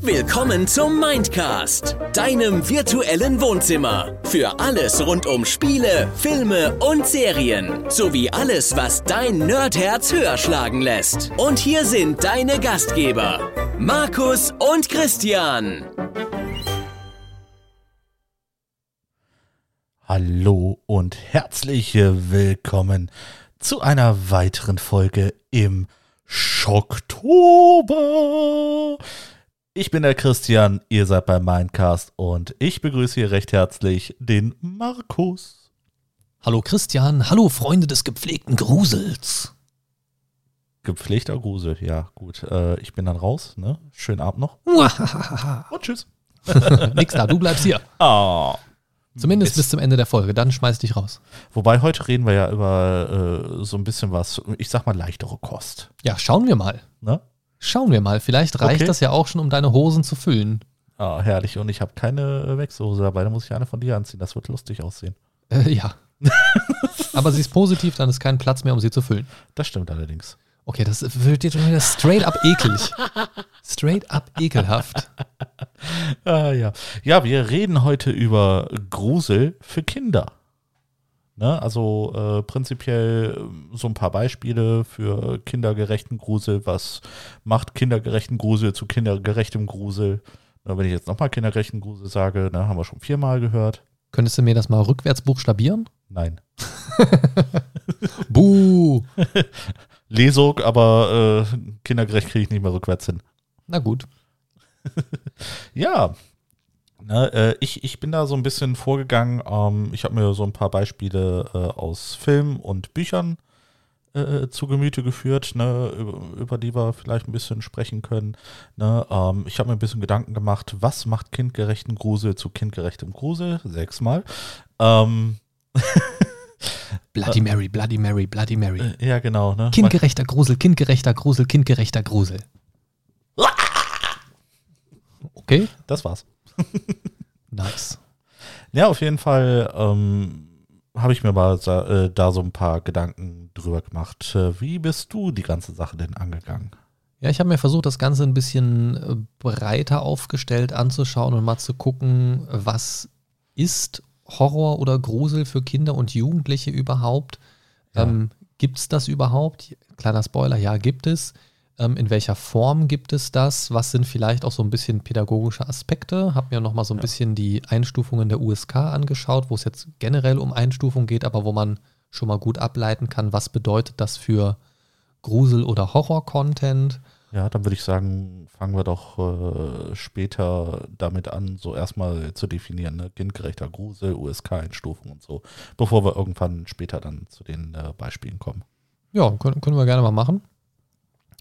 Willkommen zum Mindcast, deinem virtuellen Wohnzimmer. Für alles rund um Spiele, Filme und Serien. Sowie alles, was dein Nerdherz höher schlagen lässt. Und hier sind deine Gastgeber, Markus und Christian. Hallo und herzlich willkommen zu einer weiteren Folge im Schocktober. Ich bin der Christian, ihr seid beim Mindcast und ich begrüße hier recht herzlich den Markus. Hallo Christian, hallo Freunde des gepflegten Grusels. Gepflegter Grusel, ja gut. Äh, ich bin dann raus, ne? Schönen Abend noch. und tschüss. Nix da, du bleibst hier. Ah. Zumindest Mist. bis zum Ende der Folge, dann schmeiß dich raus. Wobei heute reden wir ja über äh, so ein bisschen was, ich sag mal leichtere Kost. Ja, schauen wir mal. Ne? Schauen wir mal. Vielleicht reicht Okay. das ja auch schon, um deine Hosen zu füllen. Ah, herrlich. Und ich habe keine Wechselhose dabei, da muss ich eine von dir anziehen. Das wird lustig aussehen. Äh, ja. Aber sie ist positiv, dann ist kein Platz mehr, um sie zu füllen. Das stimmt allerdings. Okay, das wird jetzt schon wieder straight up ekelig. Straight up ekelhaft. Ah, ja. ja, wir reden heute über Grusel für Kinder. Ne? Also äh, prinzipiell äh, so ein paar Beispiele für kindergerechten Grusel. Was macht kindergerechten Grusel zu kindergerechtem Grusel? Na, wenn ich jetzt nochmal kindergerechten Grusel sage, ne, haben wir schon viermal gehört. Könntest du mir das mal rückwärts buchstabieren? Nein. Buh. Lesung, aber äh, kindergerecht kriege ich nicht mehr rückwärts hin. Na gut. Ja, ne, äh, ich, ich bin da so ein bisschen vorgegangen. Ähm, ich habe mir so ein paar Beispiele äh, aus Filmen und Büchern äh, zu Gemüte geführt, ne, über, über die wir vielleicht ein bisschen sprechen können. Ne, ähm, ich habe mir ein bisschen Gedanken gemacht, was macht kindgerechten Grusel zu kindgerechtem Grusel? Sechsmal. Ähm, Bloody Mary, Bloody Mary, Bloody Mary. äh, ja, genau. Ne? Kindgerechter Grusel, kindgerechter Grusel, kindgerechter Grusel. Okay, Das war's. nice. Ja, auf jeden Fall ähm, habe ich mir mal sa- äh, da so ein paar Gedanken drüber gemacht. Äh, wie bist du die ganze Sache denn angegangen? Ja, ich habe mir versucht, das Ganze ein bisschen äh, breiter aufgestellt anzuschauen und mal zu gucken, was ist Horror oder Grusel für Kinder und Jugendliche überhaupt? Ja. Ähm, gibt es das überhaupt? Kleiner Spoiler, ja, gibt es. Ähm, in welcher Form gibt es das? Was sind vielleicht auch so ein bisschen pädagogische Aspekte? Hab mir nochmal so ein Ja. bisschen die Einstufungen der USK angeschaut, wo es jetzt generell um Einstufung geht, aber wo man schon mal gut ableiten kann, was bedeutet das für Grusel- oder Horror-Content. Ja, dann würde ich sagen, fangen wir doch äh, später damit an, so erstmal zu definieren, ne? kindgerechter Grusel, USK-Einstufung und so, bevor wir irgendwann später dann zu den äh, Beispielen kommen. Ja, können, können wir gerne mal machen.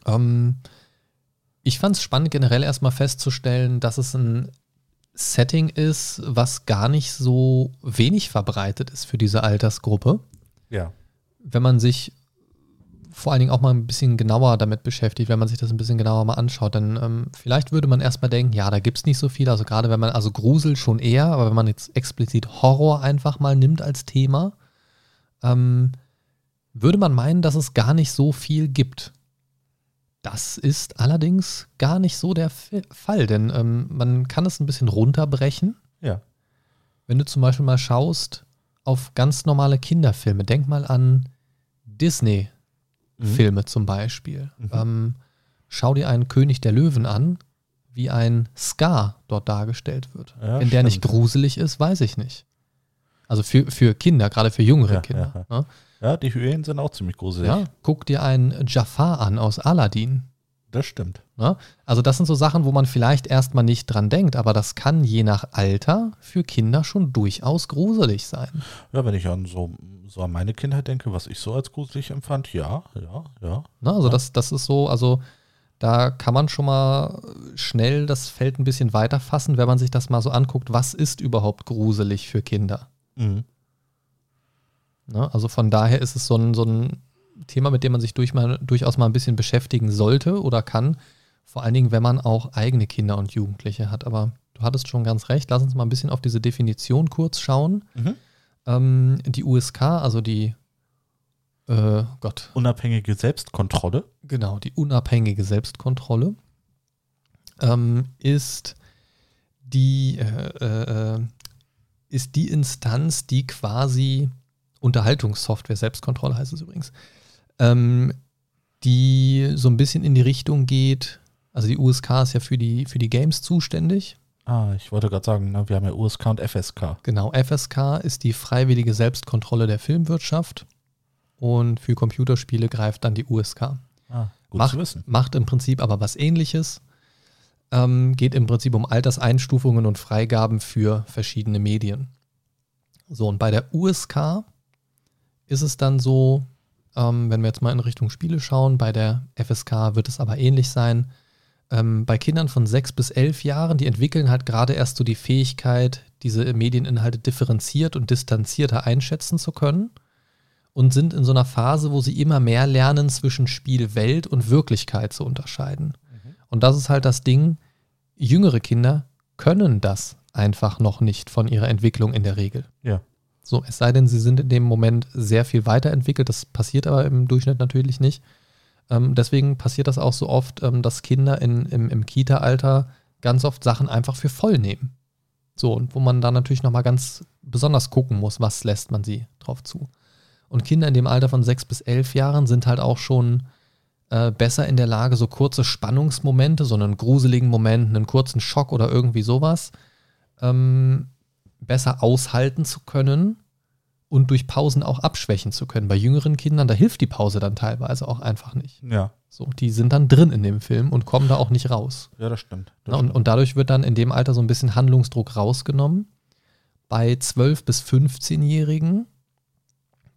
Ähm, ich fand es spannend, generell erstmal festzustellen, dass es ein Setting ist, was gar nicht so wenig verbreitet ist für diese Altersgruppe. Ja. Wenn man sich vor allen Dingen auch mal ein bisschen genauer damit beschäftigt, wenn man sich das ein bisschen genauer mal anschaut, dann ähm, vielleicht würde man erstmal denken, ja, da gibt es nicht so viel. Also gerade wenn man, also Grusel schon eher, aber wenn man jetzt explizit Horror einfach mal nimmt als Thema, ähm, würde man meinen, dass es gar nicht so viel gibt. Das ist allerdings gar nicht so der F Fall, denn ähm, man kann es ein bisschen runterbrechen. Ja. Wenn du zum Beispiel mal schaust auf ganz normale Kinderfilme, denk mal an Disney-Filme zum Beispiel. Mhm. Ähm, schau dir einen König der Löwen an, wie ein Scar dort dargestellt wird. Ja, Wenn der nicht stimmt. gruselig ist, weiß ich nicht. Also für, für Kinder, gerade für jüngere Ja, Kinder. ja, Ne? Ja, die Hyänen sind auch ziemlich gruselig. Ja, guck dir einen Jafar an aus Aladdin. Das stimmt. Ne? Also das sind so Sachen, wo man vielleicht erstmal nicht dran denkt, aber das kann je nach Alter für Kinder schon durchaus gruselig sein. Ja, wenn ich an so, so an meine Kindheit denke, was ich so als gruselig empfand, ja, ja, ja. Ne? Also Ja. das, das ist so, also da kann man schon mal schnell das Feld ein bisschen weiter fassen, wenn man sich das mal so anguckt, was ist überhaupt gruselig für Kinder. Mhm. Ne? Also von daher ist es so ein, so ein Thema, mit dem man sich durch mal, durchaus mal ein bisschen beschäftigen sollte oder kann. Vor allen Dingen, wenn man auch eigene Kinder und Jugendliche hat. Aber du hattest schon ganz recht. Lass uns mal ein bisschen auf diese Definition kurz schauen. Mhm. Ähm, die USK, also die äh, Gott, Unabhängige Selbstkontrolle. genau, die unabhängige Selbstkontrolle ähm, ist die, äh, äh, ist die Instanz, die quasi Unterhaltungssoftware, Selbstkontrolle heißt es übrigens, ähm, die so ein bisschen in die Richtung geht, also die USK ist ja für die, für die Games zuständig. Ah, ich wollte gerade sagen, ne, wir haben ja USK und FSK. Genau, FSK ist die freiwillige Selbstkontrolle der Filmwirtschaft und für Computerspiele greift dann die USK. Ah, gut macht, zu wissen. macht im Prinzip aber was ähnliches. Ähm, geht im Prinzip um Alterseinstufungen und Freigaben für verschiedene Medien. So, und bei der USK ist es dann so, ähm, wenn wir jetzt mal in Richtung Spiele schauen, bei der FSK wird es aber ähnlich sein. Ähm, bei Kindern von sechs bis elf Jahren, die entwickeln halt gerade erst so die Fähigkeit, diese Medieninhalte differenziert und distanzierter einschätzen zu können und sind in so einer Phase, wo sie immer mehr lernen, zwischen Spielwelt und Wirklichkeit zu unterscheiden. Und das ist halt das Ding, jüngere Kinder können das einfach noch nicht von ihrer Entwicklung in der Regel. Ja. So, es sei denn, sie sind in dem Moment sehr viel weiterentwickelt. Das passiert aber im Durchschnitt natürlich nicht. Ähm, deswegen passiert das auch so oft, ähm, dass Kinder in, im, im Kita-Alter ganz oft Sachen einfach für voll nehmen. So, und wo man dann natürlich nochmal ganz besonders gucken muss, was lässt man sie drauf zu. Und Kinder in dem Alter von sechs bis elf Jahren sind halt auch schon äh, besser in der Lage, so kurze Spannungsmomente, so einen gruseligen Moment, einen kurzen Schock oder irgendwie sowas, ähm, besser aushalten zu können und durch Pausen auch abschwächen zu können. Bei jüngeren Kindern, da hilft die Pause dann teilweise auch einfach nicht. Ja. So, die sind dann drin in dem Film und kommen da auch nicht raus. Ja, das stimmt. Das Na, und, stimmt. und dadurch wird dann in dem Alter so ein bisschen Handlungsdruck rausgenommen. Bei 12- bis 15-Jährigen,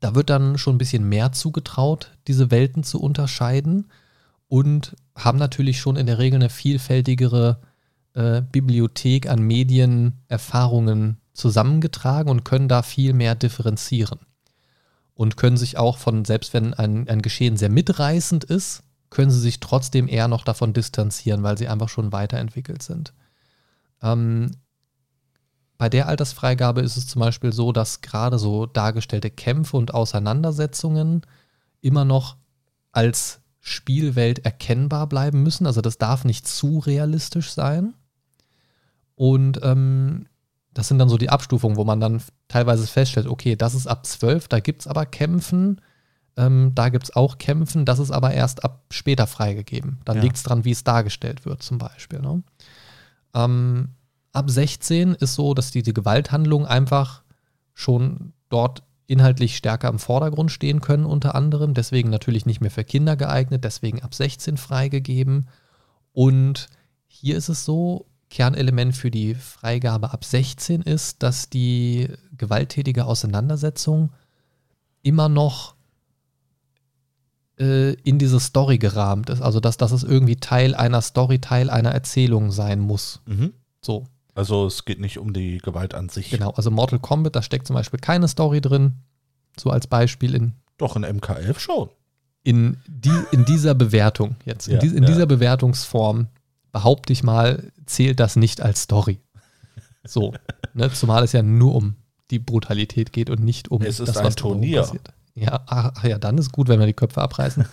da wird dann schon ein bisschen mehr zugetraut, diese Welten zu unterscheiden und haben natürlich schon in der Regel eine vielfältigere äh, Bibliothek an Medienerfahrungen zusammengetragen und können da viel mehr differenzieren. Und können sich auch von, selbst wenn ein, ein Geschehen sehr mitreißend ist, können sie sich trotzdem eher noch davon distanzieren, weil sie einfach schon weiterentwickelt sind. Ähm, bei der Altersfreigabe ist es zum Beispiel so, dass gerade so dargestellte Kämpfe und Auseinandersetzungen immer noch als Spielwelt erkennbar bleiben müssen. Also das darf nicht zu realistisch sein. Und ähm, das sind dann so die Abstufungen, wo man dann teilweise feststellt, okay, das ist ab 12, da gibt es aber Kämpfen, ähm, da gibt es auch Kämpfen, das ist aber erst ab später freigegeben. Dann Ja. liegt es dran, wie es dargestellt wird, zum Beispiel. Ne? Ähm, ab 16 ist so, dass die, die Gewalthandlungen einfach schon dort inhaltlich stärker im Vordergrund stehen können, unter anderem. Deswegen natürlich nicht mehr für Kinder geeignet, deswegen ab 16 freigegeben. Und hier ist es so, Kernelement für die Freigabe ab 16 ist, dass die gewalttätige Auseinandersetzung immer noch äh, in diese Story gerahmt ist. Also dass, dass es irgendwie Teil einer Story, Teil einer Erzählung sein muss. Mhm. So, Also es geht nicht um die Gewalt an sich. genau. Also Mortal Kombat, da steckt zum Beispiel keine Story drin. So als Beispiel in, Doch in MK11 schon. in, die, in dieser Bewertung jetzt. In, Ja, dies- in ja. dieser Bewertungsform behaupte ich mal, zählt das nicht als Story. So, ne? zumal es ja nur um die Brutalität geht und nicht um Es ist ein drumherum Turnier. passiert. Ja, ach, ach ja, dann ist gut, wenn wir die Köpfe abreißen.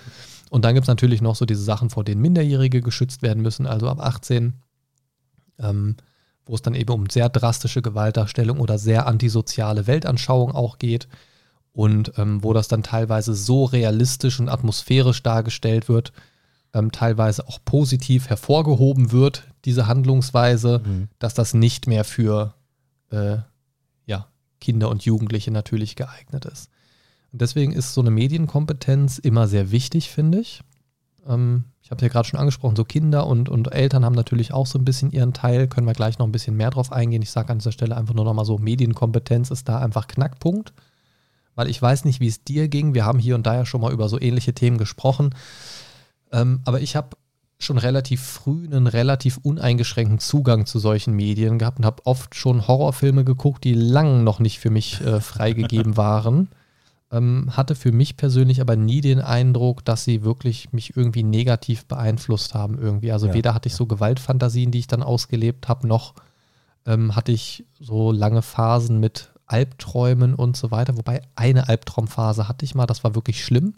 und dann gibt es natürlich noch so diese Sachen, vor denen Minderjährige geschützt werden müssen, also ab 18, ähm, wo es dann eben um sehr drastische Gewaltdarstellung oder sehr antisoziale Weltanschauung auch geht und ähm, wo das dann teilweise so realistisch und atmosphärisch dargestellt wird, ähm, teilweise auch positiv hervorgehoben wird, diese Handlungsweise, Mhm. dass das nicht mehr für äh, ja, Kinder und Jugendliche natürlich geeignet ist. Und deswegen ist so eine Medienkompetenz immer sehr wichtig, finde ich. Ähm, ich habe es ja gerade schon angesprochen, so Kinder und, und Eltern haben natürlich auch so ein bisschen ihren Teil, können wir gleich noch ein bisschen mehr drauf eingehen. Ich sage an dieser Stelle einfach nur nochmal so, Medienkompetenz ist da einfach Knackpunkt, weil ich weiß nicht, wie es dir ging. Wir haben hier und da ja schon mal über so ähnliche Themen gesprochen. Ähm, aber ich habe schon relativ früh einen relativ uneingeschränkten Zugang zu solchen Medien gehabt und habe oft schon Horrorfilme geguckt, die lang noch nicht für mich äh, freigegeben waren. Ähm, hatte für mich persönlich aber nie den Eindruck, dass sie wirklich mich irgendwie negativ beeinflusst haben irgendwie. Also Ja, weder hatte ich so Gewaltfantasien, die ich dann ausgelebt habe, noch ähm, hatte ich so lange Phasen mit Albträumen und so weiter. Wobei eine Albtraumphase hatte ich mal, das war wirklich schlimm.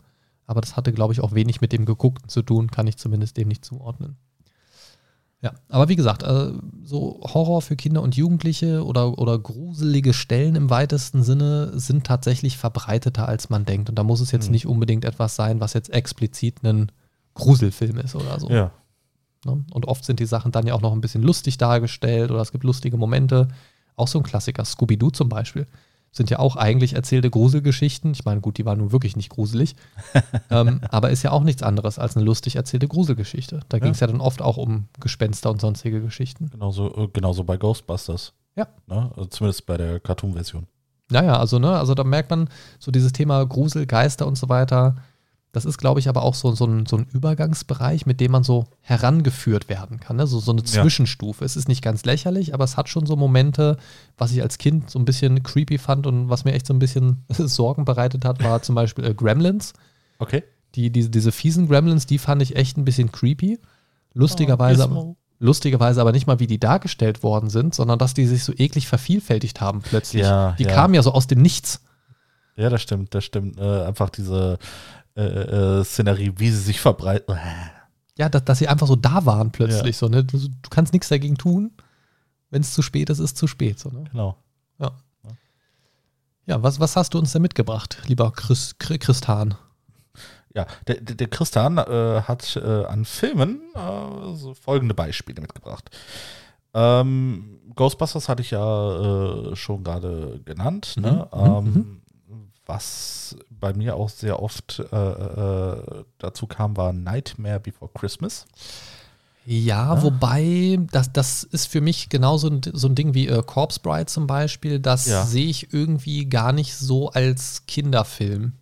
Aber das hatte, glaube ich, auch wenig mit dem Geguckten zu tun, kann ich zumindest dem nicht zuordnen. Ja, aber wie gesagt, äh, so Horror für Kinder und Jugendliche oder, oder gruselige Stellen im weitesten Sinne sind tatsächlich verbreiteter, als man denkt. Und da muss es jetzt Mhm. nicht unbedingt etwas sein, was jetzt explizit ein Gruselfilm ist oder so. Ja. Ne? Und oft sind die Sachen dann ja auch noch ein bisschen lustig dargestellt oder es gibt lustige Momente. Auch so ein Klassiker, Scooby-Doo zum Beispiel, sind ja auch eigentlich erzählte Gruselgeschichten. Ich meine, gut, die waren nun wirklich nicht gruselig, ähm, aber ist ja auch nichts anderes als eine lustig erzählte Gruselgeschichte. Da Ja. ging es ja dann oft auch um Gespenster und sonstige Geschichten. Genauso, äh, genauso bei Ghostbusters. Ja. Ne? Also zumindest bei der Cartoon-Version. Naja, also, ne, also da merkt man so dieses Thema Grusel, Geister und so weiter. Das ist, glaube ich, aber auch so, so, ein, so ein Übergangsbereich, mit dem man so herangeführt werden kann. Ne? So, so eine Ja. Zwischenstufe. Es ist nicht ganz lächerlich, aber es hat schon so Momente, was ich als Kind so ein bisschen creepy fand und was mir echt so ein bisschen Sorgen bereitet hat, war zum Beispiel äh, Gremlins. Okay. Die, diese, diese fiesen Gremlins, die fand ich echt ein bisschen creepy. Lustigerweise, aber, Gizmo. lustigerweise aber nicht mal, wie die dargestellt worden sind, sondern dass die sich so eklig vervielfältigt haben plötzlich. Ja, die ja. kamen ja so aus dem Nichts. Ja, das stimmt, das stimmt. Äh, einfach diese äh, äh, Szenerie, wie sie sich verbreiten. Ja, dass, dass sie einfach so da waren plötzlich. So, ne? du, du kannst nichts dagegen tun. Wenn es zu spät ist, ist zu spät. So, ne? Genau. Ja, was, was hast du uns denn mitgebracht, lieber Chris, Chri- Christan? Ja, der, der, Christian äh, hat äh, an Filmen äh, so folgende Beispiele mitgebracht. Ähm, Ghostbusters hatte ich ja äh, schon gerade genannt. Ne? Mhm, mhm, ähm, Was bei mir auch sehr oft äh, äh, dazu kam, war Nightmare Before Christmas. Ja, Ah. wobei, das, das ist für mich genauso ein, so ein Ding wie äh, Corpse Bride zum Beispiel. Das Ja. sehe ich irgendwie gar nicht so als Kinderfilm.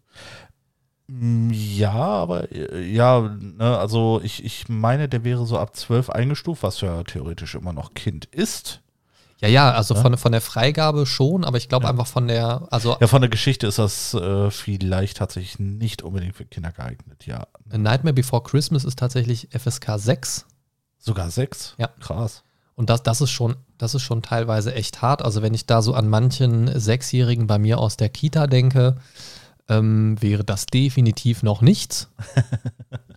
Mm, Ja, aber äh, ja, ne, also ich, ich meine, der wäre so ab 12 eingestuft, was ja theoretisch immer noch Kind ist. Ja, ja, also Ja. Von, von der Freigabe schon, aber ich glaube Ja. einfach von der, also Ja, von der Geschichte ist das äh, vielleicht tatsächlich nicht unbedingt für Kinder geeignet, ja. A Nightmare Before Christmas ist tatsächlich FSK 6. Sogar sechs? Ja. Krass. Und das, das, ist schon, das ist schon teilweise echt hart. Also wenn ich da so an manchen Sechsjährigen bei mir aus der Kita denke, ähm, wäre das definitiv noch nichts.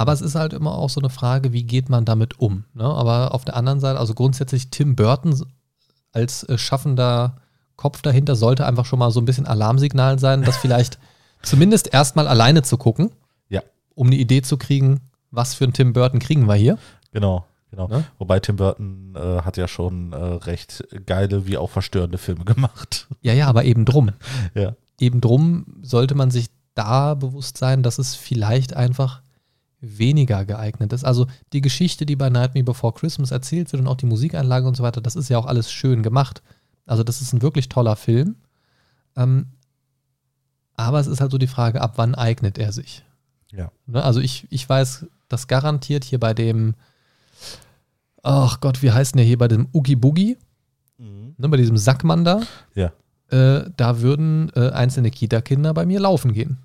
Aber es ist halt immer auch so eine Frage, wie geht man damit um? Ne? Aber auf der anderen Seite, also grundsätzlich Tim Burton als äh, schaffender Kopf dahinter sollte einfach schon mal so ein bisschen Alarmsignal sein, das vielleicht zumindest erstmal alleine zu gucken, Ja. um eine Idee zu kriegen, was für einen Tim Burton kriegen wir hier. Genau, genau. Ne? Wobei Tim Burton äh, hat ja schon äh, recht geile wie auch verstörende Filme gemacht. Ja, ja, aber eben drum. ja. eben drum sollte man sich da bewusst sein, dass es vielleicht einfach weniger geeignet ist. Also die Geschichte, die bei Night Me Before Christmas erzählt wird und auch die Musikanlage und so weiter, das ist ja auch alles schön gemacht. Also das ist ein wirklich toller Film. Ähm, aber es ist halt so die Frage, ab wann eignet er sich? Ja. Ne? Also ich, ich weiß, dass garantiert hier bei dem, ach Gott, wie heißt denn der hier bei dem Oogie Boogie, ne, bei diesem Sackmann da, Ja. äh, da würden äh, einzelne Kita-Kinder bei mir laufen gehen.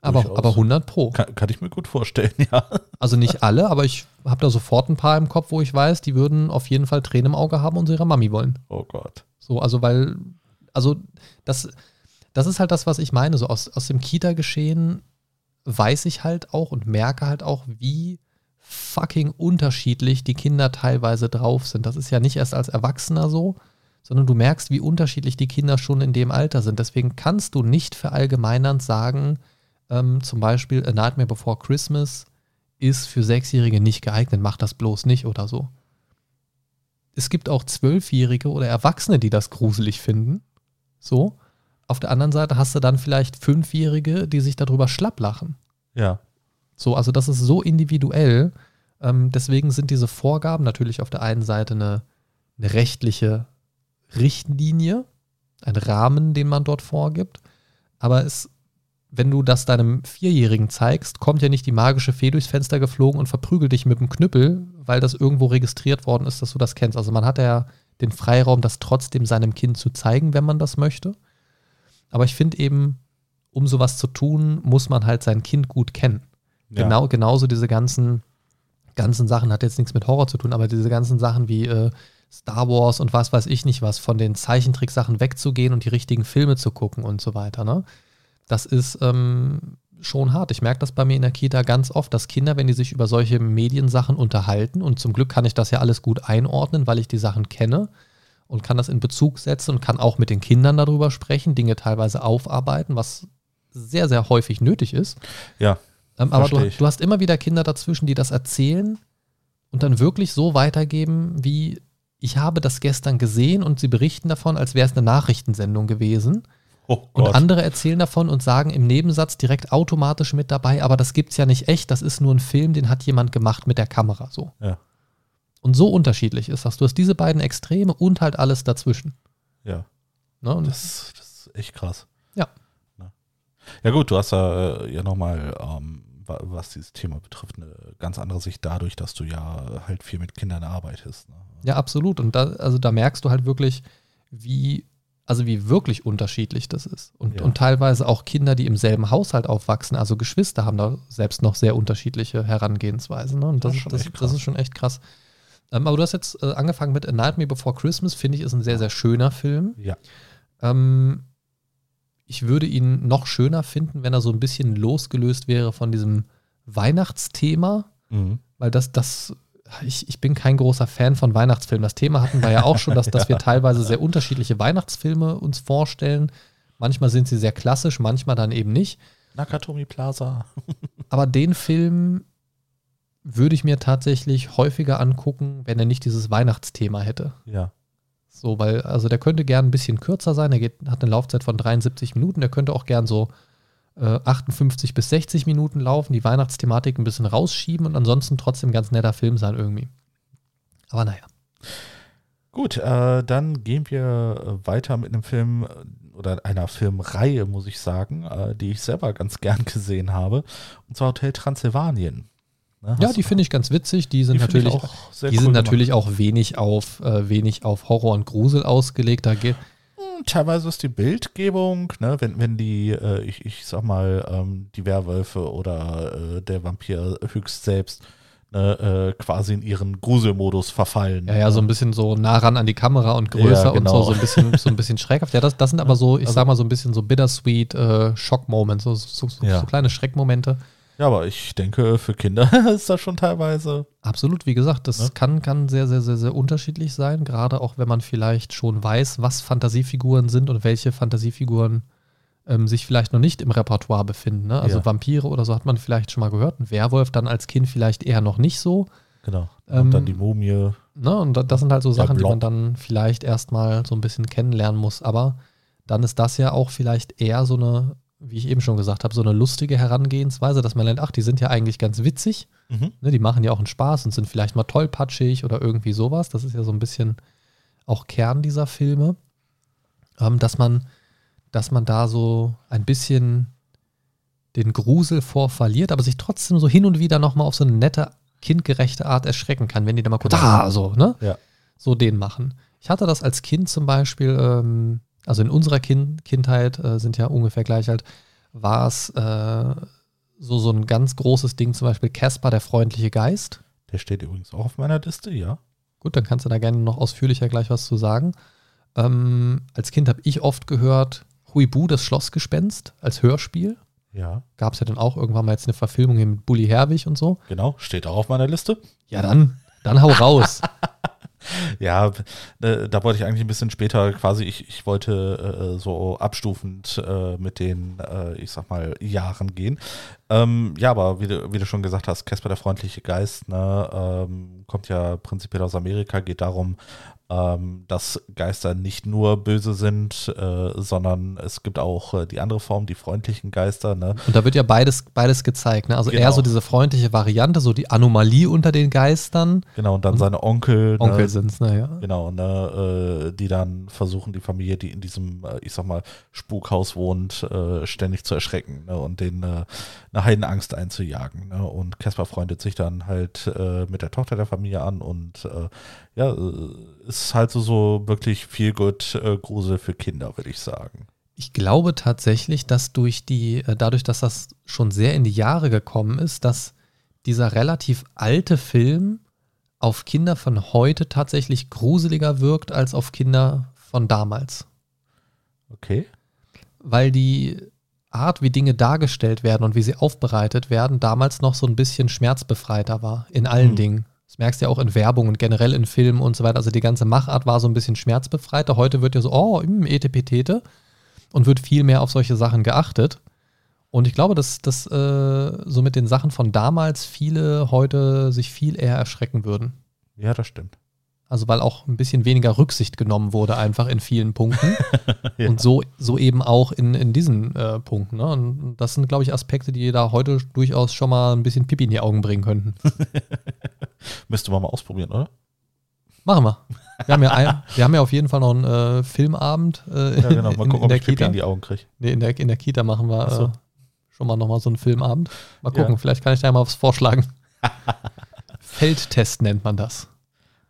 Aber, Durchaus. aber 100 pro. Kann, kann ich mir gut vorstellen, ja. Also nicht alle, aber ich habe da sofort ein paar im Kopf, wo ich weiß, die würden auf jeden Fall Tränen im Auge haben und zu ihrer Mami wollen. Oh Gott. So, also weil, also das, das ist halt das, was ich meine. So aus, aus dem Kita-Geschehen weiß ich halt auch und merke halt auch, wie fucking unterschiedlich die Kinder teilweise drauf sind. Das ist ja nicht erst als Erwachsener so, sondern du merkst, wie unterschiedlich die Kinder schon in dem Alter sind. Deswegen kannst du nicht verallgemeinernd sagen, ähm, zum Beispiel A Nightmare Before Christmas ist für Sechsjährige nicht geeignet, mach das bloß nicht oder so. Es gibt auch Zwölfjährige oder Erwachsene, die das gruselig finden. So. Auf der anderen Seite hast du dann vielleicht Fünfjährige, die sich darüber schlapp lachen. Ja. So, also das ist so individuell. Ähm, deswegen sind diese Vorgaben natürlich auf der einen Seite eine, eine rechtliche Richtlinie, ein Rahmen, den man dort vorgibt. Aber es, wenn du das deinem Vierjährigen zeigst, kommt ja nicht die magische Fee durchs Fenster geflogen und verprügelt dich mit dem Knüppel, weil das irgendwo registriert worden ist, dass du das kennst. Also man hat ja den Freiraum, das trotzdem seinem Kind zu zeigen, wenn man das möchte. Aber ich finde eben, um sowas zu tun, muss man halt sein Kind gut kennen. ja. Genau, genauso diese ganzen ganzen Sachen, hat jetzt nichts mit Horror zu tun, aber diese ganzen Sachen wie äh, Star Wars und was weiß ich nicht was, von den Zeichentricksachen wegzugehen und die richtigen Filme zu gucken und so weiter. Ne? Das ist ähm, schon hart. Ich merke das bei mir in der Kita ganz oft, dass Kinder, wenn die sich über solche Mediensachen unterhalten, und zum Glück kann ich das ja alles gut einordnen, weil ich die Sachen kenne und kann das in Bezug setzen und kann auch mit den Kindern darüber sprechen, Dinge teilweise aufarbeiten, was sehr, sehr häufig nötig ist. Ja. Ähm, aber du, du hast immer wieder Kinder dazwischen, die das erzählen und dann wirklich so weitergeben, wie ich habe das gestern gesehen und sie berichten davon, als wäre es eine Nachrichtensendung gewesen. Oh und andere erzählen davon und sagen im Nebensatz direkt automatisch mit dabei, aber das gibt es ja nicht echt, das ist nur ein Film, den hat jemand gemacht mit der Kamera so. Ja. Und so unterschiedlich ist das. Du hast diese beiden Extreme und halt alles dazwischen. Ja. Ne? Das, das, ist echt krass. Ja. Ne? Ja gut, du hast ja, äh, ja nochmal, ähm, was dieses Thema betrifft, eine ganz andere Sicht dadurch, dass du ja halt viel mit Kindern arbeitest. Ne? Ja, absolut. Und da, also da merkst du halt wirklich, wie also wie wirklich unterschiedlich das ist. Und, ja. und teilweise auch Kinder, die im selben Haushalt aufwachsen, also Geschwister, haben da selbst noch sehr unterschiedliche Herangehensweisen. Ne? Und das, das, das, das, ist schon echt krass. Ähm, aber du hast jetzt äh, angefangen mit A Nightmare Before Christmas, finde ich, ist ein sehr, sehr schöner Film. Ja. Ähm, ich würde ihn noch schöner finden, wenn er so ein bisschen losgelöst wäre von diesem Weihnachtsthema, mhm. weil das, das ich, ich bin kein großer Fan von Weihnachtsfilmen. Das Thema hatten wir ja auch schon, dass, dass wir teilweise sehr unterschiedliche Weihnachtsfilme uns vorstellen. Manchmal sind sie sehr klassisch, manchmal dann eben nicht. Nakatomi Plaza. Aber den Film würde ich mir tatsächlich häufiger angucken, wenn er nicht dieses Weihnachtsthema hätte. Ja. So, weil, also der könnte gern ein bisschen kürzer sein. Er geht, hat eine Laufzeit von 73 Minuten. Der könnte auch gern so 58 äh, bis 60 Minuten laufen, die Weihnachtsthematik ein bisschen rausschieben und ansonsten trotzdem ganz netter Film sein irgendwie. Aber naja. Gut, äh, dann gehen wir weiter mit einem Film äh, oder einer Filmreihe, muss ich sagen, äh, die ich selber ganz gern gesehen habe. Und zwar Hotel Transylvanien. Ne, ja, die finde ich ganz witzig. Die sind die natürlich, auch, die cool sind natürlich auch wenig auf, äh, wenig auf Horror und Grusel ausgelegt. Da geht teilweise ist die Bildgebung, ne, wenn, wenn die, äh, ich, ich sag mal, ähm, die Werwölfe oder äh, der Vampir höchst selbst ne, äh, quasi in ihren Gruselmodus verfallen. Ja, ja, so ein bisschen so nah ran an die Kamera und größer ja, genau. und so, so ein bisschen, so ein bisschen schreckhaft. Ja, das, das sind aber so, ich also, sag mal, so ein bisschen so bittersweet äh, Schockmomente, so, so, so, ja. so kleine Schreckmomente. Ja, aber ich denke, für Kinder ist das schon teilweise. Absolut, wie gesagt, das ja. kann, kann sehr, sehr, sehr, sehr unterschiedlich sein. Gerade auch, wenn man vielleicht schon weiß, was Fantasiefiguren sind und welche Fantasiefiguren ähm, sich vielleicht noch nicht im Repertoire befinden. Ne? Also ja. Vampire oder so hat man vielleicht schon mal gehört. Ein Werwolf dann als Kind vielleicht eher noch nicht so. Genau. Und ähm, dann die Mumie. Ne? Und das sind halt so Sachen, die man dann vielleicht erstmal so ein bisschen kennenlernen muss. Aber dann ist das ja auch vielleicht eher so eine wie ich eben schon gesagt habe, so eine lustige Herangehensweise, dass man lernt, ach, die sind ja eigentlich ganz witzig. Mhm. Ne, die machen ja auch einen Spaß und sind vielleicht mal tollpatschig oder irgendwie sowas. Das ist ja so ein bisschen auch Kern dieser Filme. Ähm, dass man, dass man da so ein bisschen den Grusel vor verliert, aber sich trotzdem so hin und wieder nochmal auf so eine nette, kindgerechte Art erschrecken kann, wenn die da mal kurz, ah, so, ne? Ja. So den machen. Ich hatte das als Kind zum Beispiel, ähm, also in unserer kind Kindheit, äh, sind ja ungefähr gleich alt, war es äh, so, so ein ganz großes Ding, zum Beispiel Casper, der freundliche Geist. Der steht übrigens auch auf meiner Liste, ja. Gut, dann kannst du da gerne noch ausführlicher gleich was zu sagen. Ähm, als Kind habe ich oft gehört, Huibu, das Schlossgespenst, als Hörspiel. Ja. Gab es ja dann auch irgendwann mal jetzt eine Verfilmung mit Bully Herwig und so. Genau, steht auch auf meiner Liste. Ja, dann, dann hau raus. Ja, äh, da wollte ich eigentlich ein bisschen später quasi, ich, ich wollte äh, so abstufend äh, mit den, äh, ich sag mal, Jahren gehen. Ähm, ja, aber wie du, wie du schon gesagt hast, Casper der freundliche Geist, ne, ähm, kommt ja prinzipiell aus Amerika, geht darum, ähm, dass Geister nicht nur böse sind, äh, sondern es gibt auch äh, die andere Form, die freundlichen Geister. Ne? Und da wird ja beides, beides gezeigt. Ne? Also genau. eher so diese freundliche Variante, so die Anomalie unter den Geistern. Genau, und dann und seine Onkel. Onkel ne? sind es, ne, ja. Genau, ne, äh, die dann versuchen, die Familie, die in diesem, äh, ich sag mal, Spukhaus wohnt, äh, ständig zu erschrecken ne? und denen äh, eine Heidenangst einzujagen. Ne? Und Caspar freundet sich dann halt mit der Tochter der Familie an und ja, ist halt so, so wirklich viel gut äh, Grusel für Kinder, würde ich sagen. Ich glaube tatsächlich, dass durch die, äh, dadurch, dass das schon sehr in die Jahre gekommen ist, dass dieser relativ alte Film auf Kinder von heute tatsächlich gruseliger wirkt als auf Kinder von damals. Okay. Weil die Art, wie Dinge dargestellt werden und wie sie aufbereitet werden, damals noch so ein bisschen schmerzbefreiter war. In allen Mhm. Dingen. Das merkst du ja auch in Werbung und generell in Filmen und so weiter. Also die ganze Machart war so ein bisschen schmerzbefreiter. Heute wird ja so, oh, mm, etepetete. Und wird viel mehr auf solche Sachen geachtet. Und ich glaube, dass, dass äh, so mit den Sachen von damals viele heute sich viel eher erschrecken würden. Ja, das stimmt. Also weil auch ein bisschen weniger Rücksicht genommen wurde, einfach in vielen Punkten. Ja. Und so, so eben auch in, in diesen äh, Punkten. Ne? Und das sind, glaube ich, Aspekte, die da heute durchaus schon mal ein bisschen Pipi in die Augen bringen könnten. Müsste man mal ausprobieren, oder? Machen wir. Wir haben ja, ein, wir haben ja auf jeden Fall noch einen äh, Filmabend äh, Ja, genau. Mal in, gucken, in ob der ich Kita. in die Augen kriege. Nee, in, der, in der Kita machen wir so. äh, schon mal nochmal so einen Filmabend. Mal gucken, Ja. vielleicht kann ich da mal was vorschlagen. Feldtest nennt man das.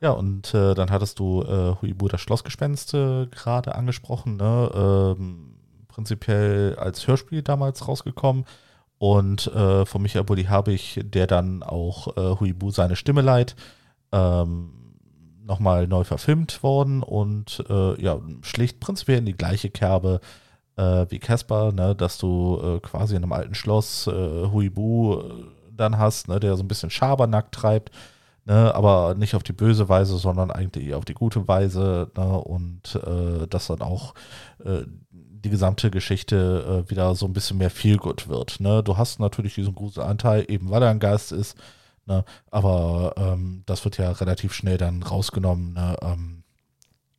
Ja, und äh, dann hattest du äh, Huibu das Schlossgespenst äh, gerade angesprochen, ne? Ähm, prinzipiell als Hörspiel damals rausgekommen. Und äh, von Michael Bulli habe ich, der dann auch äh, Huibu seine Stimme leiht, ähm, nochmal neu verfilmt worden und äh, ja, schlicht prinzipiell in die gleiche Kerbe äh, wie Casper, ne? dass du äh, quasi in einem alten Schloss äh, Huibu äh, dann hast, ne? der so ein bisschen Schabernack treibt ne, aber nicht auf die böse Weise, sondern eigentlich auf die gute Weise, ne, und dass dann auch die gesamte Geschichte äh, wieder so ein bisschen mehr Feelgood wird. Ne? Du hast natürlich diesen Gruselanteil, eben weil er ein Geist ist, ne, aber ähm, das wird ja relativ schnell dann rausgenommen, ne, ähm,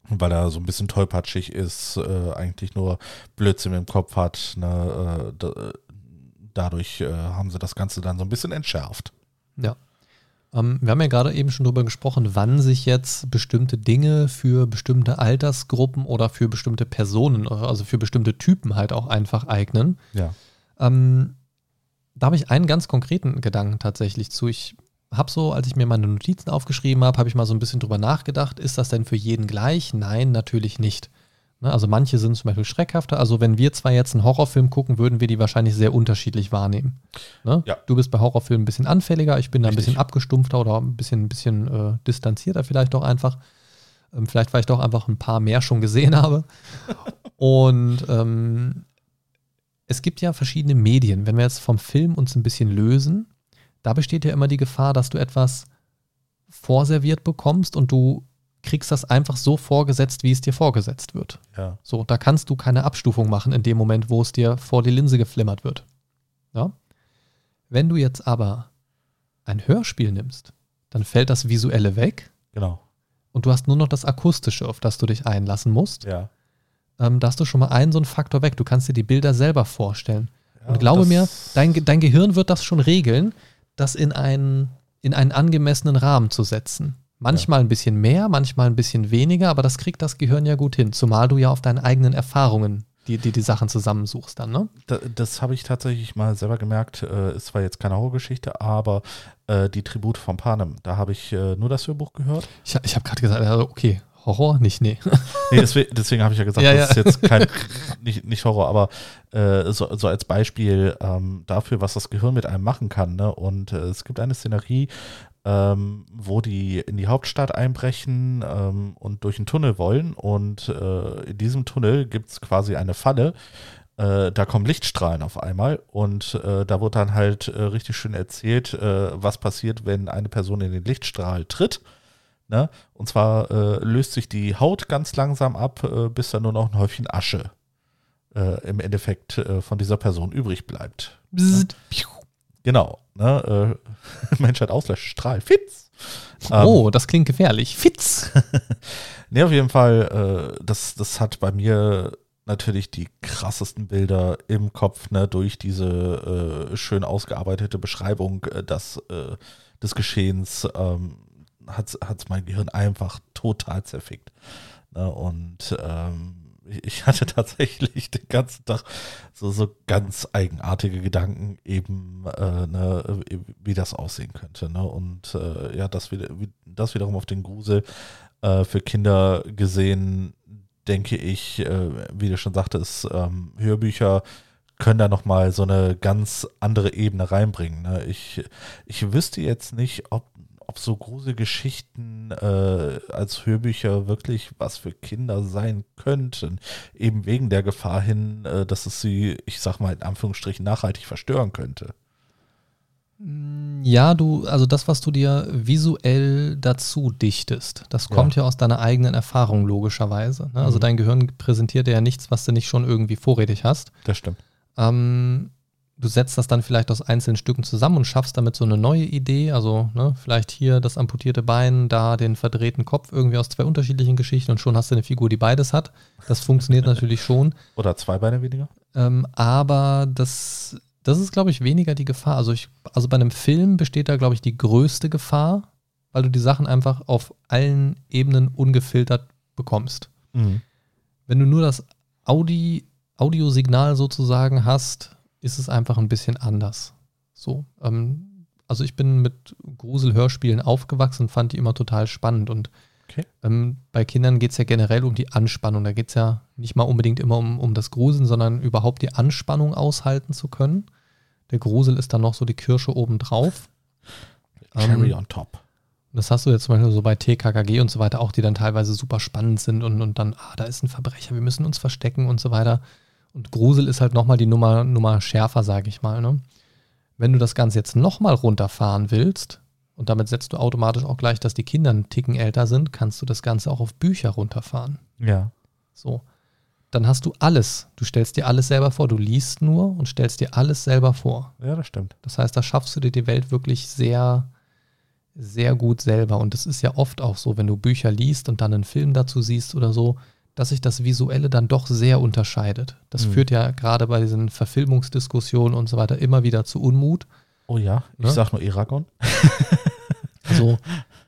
weil er so ein bisschen tollpatschig ist, äh, eigentlich nur Blödsinn im Kopf hat. Ne, äh, da, dadurch äh, haben sie das Ganze dann so ein bisschen entschärft. Ja. Ähm, wir haben ja gerade eben schon darüber gesprochen, wann sich jetzt bestimmte Dinge für bestimmte Altersgruppen oder für bestimmte Personen, also für bestimmte Typen halt auch einfach eignen. Ja. Ähm, da habe ich einen ganz konkreten Gedanken tatsächlich zu. Ich habe so, als ich mir meine Notizen aufgeschrieben habe, habe ich mal so ein bisschen drüber nachgedacht, ist das denn für jeden gleich? Nein, natürlich nicht. Ne, also manche sind zum Beispiel schreckhafter. Also wenn wir zwar jetzt einen Horrorfilm gucken, würden wir die wahrscheinlich sehr unterschiedlich wahrnehmen. Ne? Ja. Du bist bei Horrorfilmen ein bisschen anfälliger, ich bin da ein bisschen abgestumpfter oder ein bisschen, ein bisschen äh, distanzierter vielleicht auch einfach. Ähm, vielleicht, weil ich doch einfach ein paar mehr schon gesehen habe. Und ähm, es gibt ja verschiedene Medien. Wenn wir jetzt vom Film uns ein bisschen lösen, da besteht ja immer die Gefahr, dass du etwas vorserviert bekommst und du kriegst das einfach so vorgesetzt, wie es dir vorgesetzt wird. Ja. So, da kannst du keine Abstufung machen in dem Moment, wo es dir vor die Linse geflimmert wird. Ja? Wenn du jetzt aber ein Hörspiel nimmst, dann fällt das Visuelle weg Genau. und du hast nur noch das Akustische, auf das du dich einlassen musst. Ja. Ähm, da hast du schon mal einen so einen Faktor weg. Du kannst dir die Bilder selber vorstellen. Ja, und glaube mir, dein, dein Gehirn wird das schon regeln, das in einen, in einen angemessenen Rahmen zu setzen. Manchmal ein bisschen mehr, manchmal ein bisschen weniger, aber das kriegt das Gehirn ja gut hin. Zumal du ja auf deinen eigenen Erfahrungen die, die, die Sachen zusammensuchst dann, ne? Da, das habe ich tatsächlich mal selber gemerkt. Äh, ist zwar jetzt keine Horrorgeschichte, aber äh, die Tribute von Panem, da habe ich äh, nur das Hörbuch gehört. Ich, ich habe gerade gesagt, also okay, Horror nicht, nee. Nee, deswegen, deswegen habe ich ja gesagt, Ja, das ja. ist jetzt kein, nicht, nicht Horror, aber äh, so, so als Beispiel ähm, dafür, was das Gehirn mit einem machen kann. Ne? Und äh, es gibt eine Szenerie, ähm, wo die in die Hauptstadt einbrechen ähm, und durch einen Tunnel wollen. Und äh, in diesem Tunnel gibt es quasi eine Falle. Äh, da kommen Lichtstrahlen auf einmal und äh, da wird dann halt äh, richtig schön erzählt, äh, was passiert, wenn eine Person in den Lichtstrahl tritt. Ne? Und zwar äh, löst sich die Haut ganz langsam ab, bis dann nur noch ein Häufchen Asche im Endeffekt von dieser Person übrig bleibt. Bzzzt, piu. Genau. Ne? Äh, Menschheit auslöscht, Strahl, Fitz. Ähm, Oh, das klingt gefährlich. Fitz! Ne, auf jeden Fall, äh, das, das hat bei mir natürlich die krassesten Bilder im Kopf, ne, durch diese äh, schön ausgearbeitete Beschreibung äh, das, äh, des Geschehens ähm, hat es mein Gehirn einfach total zerfickt. Ne, und ähm, ich- hatte tatsächlich den ganzen Tag so, so ganz eigenartige Gedanken eben, äh, ne, wie, wie das aussehen könnte. Ne? Und äh, ja, das, wieder, wie, das wiederum auf den Grusel äh, für Kinder gesehen, denke ich, äh, wie du schon sagtest, ähm, Hörbücher können da nochmal so eine ganz andere Ebene reinbringen. Ne? Ich, ich wüsste jetzt nicht, ob, ob so Gruselgeschichten äh, als Hörbücher wirklich was für Kinder sein könnten. Eben wegen der Gefahr hin, äh, dass es sie, ich sag mal in Anführungsstrichen, nachhaltig verstören könnte. Ja, du, also das, was du dir visuell dazu dichtest, das kommt ja, ja aus deiner eigenen Erfahrung, logischerweise. Ne? Also mhm. dein Gehirn präsentiert dir ja nichts, was du nicht schon irgendwie vorrätig hast. Das stimmt. Ähm, du setzt das dann vielleicht aus einzelnen Stücken zusammen und schaffst damit so eine neue Idee. Also ne, vielleicht hier das amputierte Bein, da den verdrehten Kopf, irgendwie aus zwei unterschiedlichen Geschichten und schon hast du eine Figur, die beides hat. Das funktioniert natürlich schon. Oder zwei Beine weniger. Ähm, aber das das ist, glaube ich, weniger die Gefahr. Also, ich, also bei einem Film besteht da, glaube ich, die größte Gefahr, weil du die Sachen einfach auf allen Ebenen ungefiltert bekommst. Mhm. Wenn du nur das Audi, Audiosignal sozusagen hast, ist es einfach ein bisschen anders. So. Ähm, also ich bin mit Grusel-Hörspielen aufgewachsen, fand die immer total spannend und Okay. Ähm, bei Kindern geht es ja generell um die Anspannung. Da geht es ja nicht mal unbedingt immer um, um das Gruseln, sondern überhaupt die Anspannung aushalten zu können. Der Grusel ist dann noch so die Kirsche obendrauf. Cherry ähm, on top. Das hast du jetzt zum Beispiel so bei TKKG und so weiter auch, die dann teilweise super spannend sind und, und dann, ah, da ist ein Verbrecher, wir müssen uns verstecken und so weiter. Und Grusel ist halt nochmal die Nummer, Nummer schärfer, sage ich mal. Ne? Wenn du das Ganze jetzt nochmal runterfahren willst, und damit setzt du automatisch auch gleich, dass die Kinder einen Ticken älter sind, kannst du das Ganze auch auf Bücher runterfahren. Ja. So dann hast du alles. Du stellst dir alles selber vor. Du liest nur und stellst dir alles selber vor. Ja, das stimmt. Das heißt, da schaffst du dir die Welt wirklich sehr, sehr gut selber. Und das ist ja oft auch so, wenn du Bücher liest und dann einen Film dazu siehst oder so, dass sich das Visuelle dann doch sehr unterscheidet. Das mhm. führt ja gerade bei diesen Verfilmungsdiskussionen und so weiter immer wieder zu Unmut. Oh ja, ich ne? sag nur Eragon. so,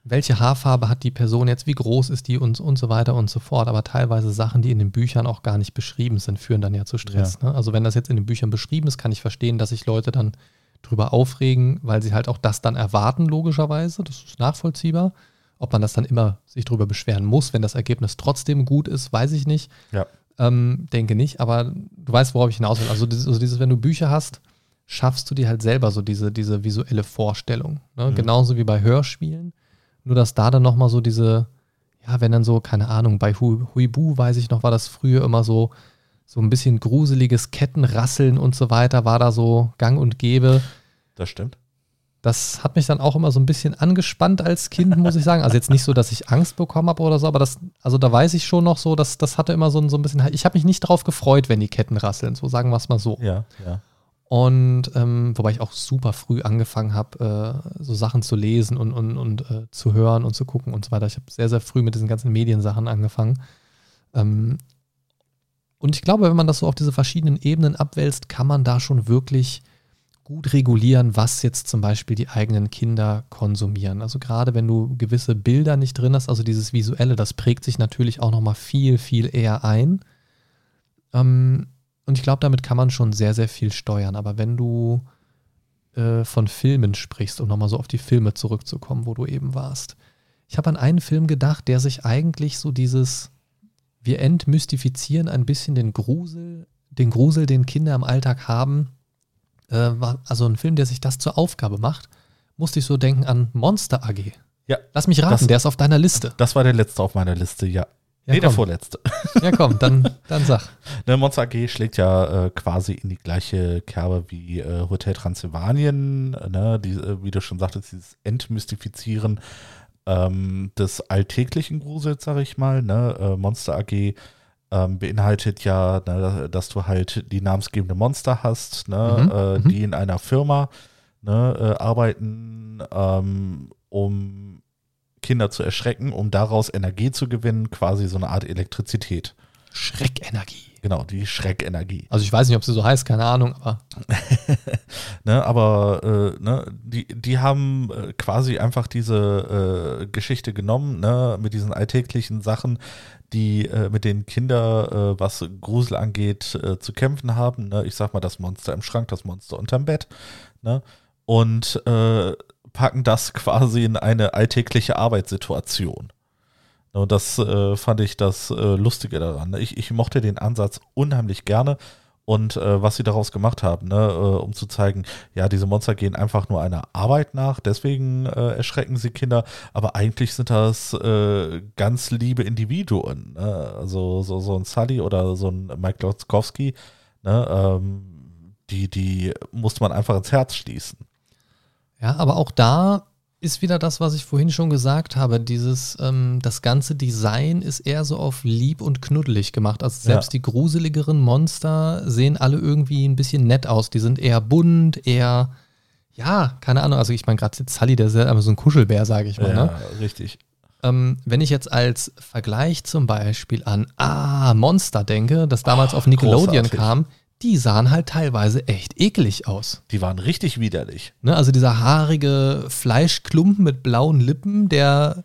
welche Haarfarbe hat die Person jetzt, wie groß ist die und, und so weiter und so fort. Aber teilweise Sachen, die in den Büchern auch gar nicht beschrieben sind, führen dann ja zu Stress. Ja. Ne? Also wenn das jetzt in den Büchern beschrieben ist, kann ich verstehen, dass sich Leute dann drüber aufregen, weil sie halt auch das dann erwarten, logischerweise. Das ist nachvollziehbar. Ob man das dann immer sich drüber beschweren muss, wenn das Ergebnis trotzdem gut ist, weiß ich nicht. Ja. Ähm, denke nicht, aber du weißt, worauf ich hinaus will. Also dieses, also dieses, wenn du Bücher hast, schaffst du dir halt selber so diese, diese visuelle Vorstellung. Ne? Mhm. Genauso wie bei Hörspielen nur, dass da dann nochmal so diese, ja, wenn dann so, keine Ahnung, bei Hu Huibu, weiß ich noch, war das früher immer so, so ein bisschen gruseliges Kettenrasseln und so weiter, war da so gang und gäbe. Das stimmt. Das hat mich dann auch immer so ein bisschen angespannt als Kind, muss ich sagen. Also jetzt nicht so, dass ich Angst bekommen habe oder so, aber das, also da weiß ich schon noch so, dass das hatte immer so ein, so ein bisschen, ich habe mich nicht drauf gefreut, wenn die Ketten rasseln, so sagen wir es mal so. Ja, ja. Und ähm, wobei ich auch super früh angefangen habe, äh, so Sachen zu lesen und, und, und äh, zu hören und zu gucken und so weiter. Ich habe sehr, sehr früh mit diesen ganzen Mediensachen angefangen. Ähm, und ich glaube, wenn man das so auf diese verschiedenen Ebenen abwälzt, kann man da schon wirklich gut regulieren, was jetzt zum Beispiel die eigenen Kinder konsumieren. Also gerade wenn du gewisse Bilder nicht drin hast, also dieses Visuelle, das prägt sich natürlich auch nochmal viel, viel eher ein. Ähm, und ich glaube, damit kann man schon sehr, sehr viel steuern. Aber wenn du äh, von Filmen sprichst, um nochmal so auf die Filme zurückzukommen, wo du eben warst. Ich habe an einen Film gedacht, der sich eigentlich so dieses, wir entmystifizieren ein bisschen den Grusel, den Grusel, den Kinder im Alltag haben. Äh, also ein Film, der sich das zur Aufgabe macht, musste ich so denken an Monster AG. Ja. Lass mich raten, das, der ist auf deiner Liste. Das war der letzte auf meiner Liste, ja. Ja, nee, komm. der vorletzte. Ja, komm, dann, dann sag. Ne, Monster AG schlägt ja äh, quasi in die gleiche Kerbe wie äh, Hotel Transylvanien, ne, die, äh, wie du schon sagtest, dieses Entmystifizieren ähm, des alltäglichen Grusels, sag ich mal. Ne? Äh, Monster AG ähm, beinhaltet ja, ne, dass du halt die namensgebende Monster hast, ne, mhm, äh, mhm. die in einer Firma ne, äh, arbeiten, ähm, um Kinder zu erschrecken, um daraus Energie zu gewinnen, quasi so eine Art Elektrizität. Schreckenergie. Genau, die Schreckenergie. Also ich weiß nicht, ob sie so heißt, keine Ahnung, aber. ne, aber äh, ne, die, die haben äh, quasi einfach diese äh, Geschichte genommen, ne, mit diesen alltäglichen Sachen, die äh, mit denen Kinder, äh, was Grusel angeht, zu kämpfen haben. Ne? Ich sag mal, das Monster im Schrank, das Monster unterm Bett. Ne? Und packen das quasi in eine alltägliche Arbeitssituation. Und das äh, fand ich das äh, Lustige daran. Ich, ich mochte den Ansatz unheimlich gerne. und äh, was sie daraus gemacht haben, ne, äh, um zu zeigen, ja, diese Monster gehen einfach nur einer Arbeit nach, deswegen äh, erschrecken sie Kinder, aber eigentlich sind das äh, ganz liebe Individuen. Ne? Also so, so ein Sully oder so ein Mike Lotzkowski, ne, ähm, die, die muss man einfach ins Herz schließen. Ja, aber auch da ist wieder das, was ich vorhin schon gesagt habe. Dieses, ähm, das ganze Design ist eher so auf lieb und knuddelig gemacht. Also selbst Ja. die gruseligeren Monster sehen alle irgendwie ein bisschen nett aus. Die sind eher bunt, eher, ja, keine Ahnung. Also ich meine, gerade jetzt Sully, der ist ja einfach so ein Kuschelbär, sage ich mal. Ja, Ne? richtig. Ähm, wenn ich jetzt als Vergleich zum Beispiel an Ah, Monster denke, das damals Oh, auf Nickelodeon großartig. kam, die sahen halt teilweise echt eklig aus. Die waren richtig widerlich. Ne? Also dieser haarige Fleischklumpen mit blauen Lippen, der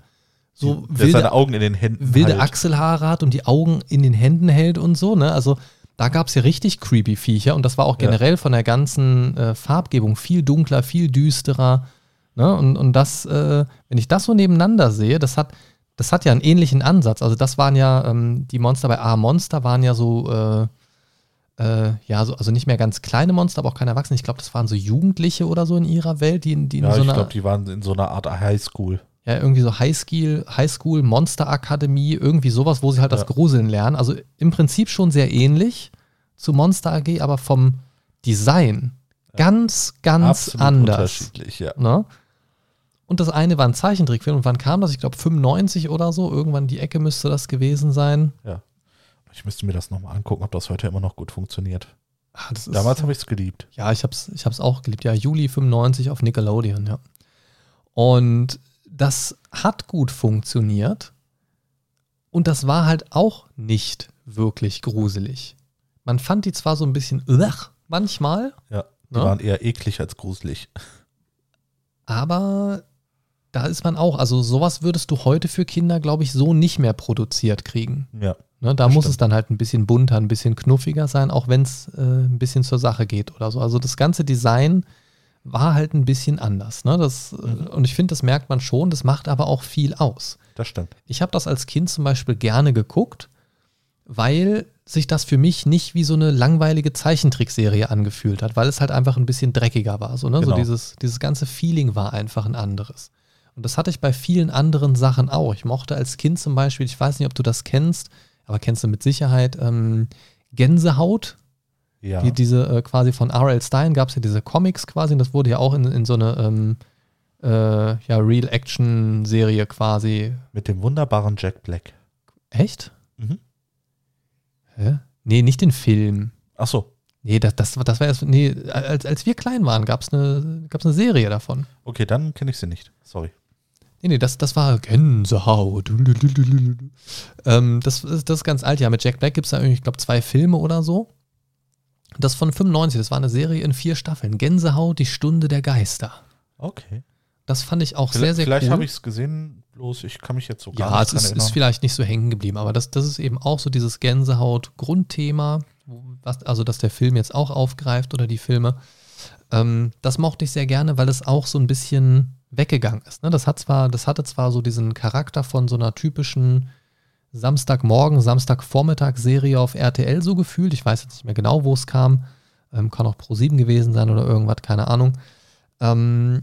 so der wilde, seine Augen in den Händen wilde. Achselhaare hat und die Augen in den Händen hält und so. Ne? Also da gab es ja richtig creepy Viecher und das war auch Ja. generell von der ganzen äh, Farbgebung viel dunkler, viel düsterer. Ne? Und, und das, äh, wenn ich das so nebeneinander sehe, das hat, das hat ja einen ähnlichen Ansatz. Also das waren ja, ähm, die Monster bei A Monster waren ja so, äh, äh, ja, so, also nicht mehr ganz kleine Monster, aber auch keine Erwachsenen. Ich glaube, das waren so Jugendliche oder so in ihrer Welt, die, in- die in Ja, so ich einer, glaube, die waren in so einer Art Highschool. ja, irgendwie so Highschool, Highschool, Monsterakademie, irgendwie sowas, wo sie halt das Ja. Gruseln lernen. Also im Prinzip schon sehr ähnlich zu Monster AG, aber vom Design ganz, ganz Absolut anders. unterschiedlich, ja. Ne? Und das eine war ein Zeichentrickfilm. Und wann kam das? Ich glaube 95 oder so. Irgendwann die Ecke müsste das gewesen sein. Ich müsste mir das nochmal angucken, ob das heute immer noch gut funktioniert. Ah, Damals habe ich es geliebt. Ja, ich hab's, ich hab's auch geliebt. Ja, Juli 95 auf Nickelodeon, ja. Und das hat gut funktioniert. Und das war halt auch nicht wirklich gruselig. Man fand die zwar so ein bisschen ugh, manchmal, Ja, die Ne? waren eher eklig als gruselig. aber da ist man auch, also sowas würdest du heute für Kinder, glaube ich, so nicht mehr produziert kriegen. Ja, Ne, da muss stimmt. es dann halt ein bisschen bunter, ein bisschen knuffiger sein, auch wenn es äh, ein bisschen zur Sache geht oder so. Also das ganze Design war halt ein bisschen anders. Ne? Das, Mhm. Und ich finde, das merkt man schon, das macht aber auch viel aus. das stimmt. Ich habe das als Kind zum Beispiel gerne geguckt, weil sich das für mich nicht wie so eine langweilige Zeichentrickserie angefühlt hat, weil es halt einfach ein bisschen dreckiger war. So, ne? so Genau. dieses, dieses ganze Feeling war einfach ein anderes. Und das hatte ich bei vielen anderen Sachen auch. Ich mochte als Kind zum Beispiel, ich weiß nicht, ob du das kennst, aber kennst du mit Sicherheit, ähm, Gänsehaut, Ja, die, diese äh, quasi von R.L. Stein gab es ja diese Comics quasi und das wurde ja auch in, in so eine ähm, äh, ja, Real-Action-Serie quasi mit dem wunderbaren Jack Black. Echt? Mhm. Hä? Nee, nicht den Film. Ach so, Nee, das, das, war- das war erst, nee, als, als wir klein waren, gab es eine, gab's eine Serie davon. okay, dann kenne ich sie nicht. Sorry. Nee, nee, das, das war Gänsehaut. Ähm, das, ist- das ist ganz alt, ja. Mit Jack Black gibt es da irgendwie, ich glaube, zwei Filme oder so. Das von 95, das war eine Serie in vier Staffeln. Gänsehaut, die Stunde der Geister. Okay. Das fand ich auch sehr, Vielleicht, sehr vielleicht cool. habe ich es gesehen, bloß ich kann mich jetzt so gar Ja, nicht es dran ist, ist vielleicht nicht so hängen geblieben, aber das, das ist eben auch so dieses Gänsehaut-Grundthema, also dass der Film jetzt auch aufgreift oder die Filme. Ähm, das mochte ich sehr gerne, weil es auch so ein bisschen weggegangen ist. Ne? Das, hat zwar, das hatte zwar so diesen Charakter von so einer typischen Samstagmorgen, Samstagvormittag-Serie auf RTL so gefühlt. Ich weiß jetzt nicht mehr genau, wo es kam. Ähm, kann auch Pro7 gewesen sein oder irgendwas, keine Ahnung. Ähm,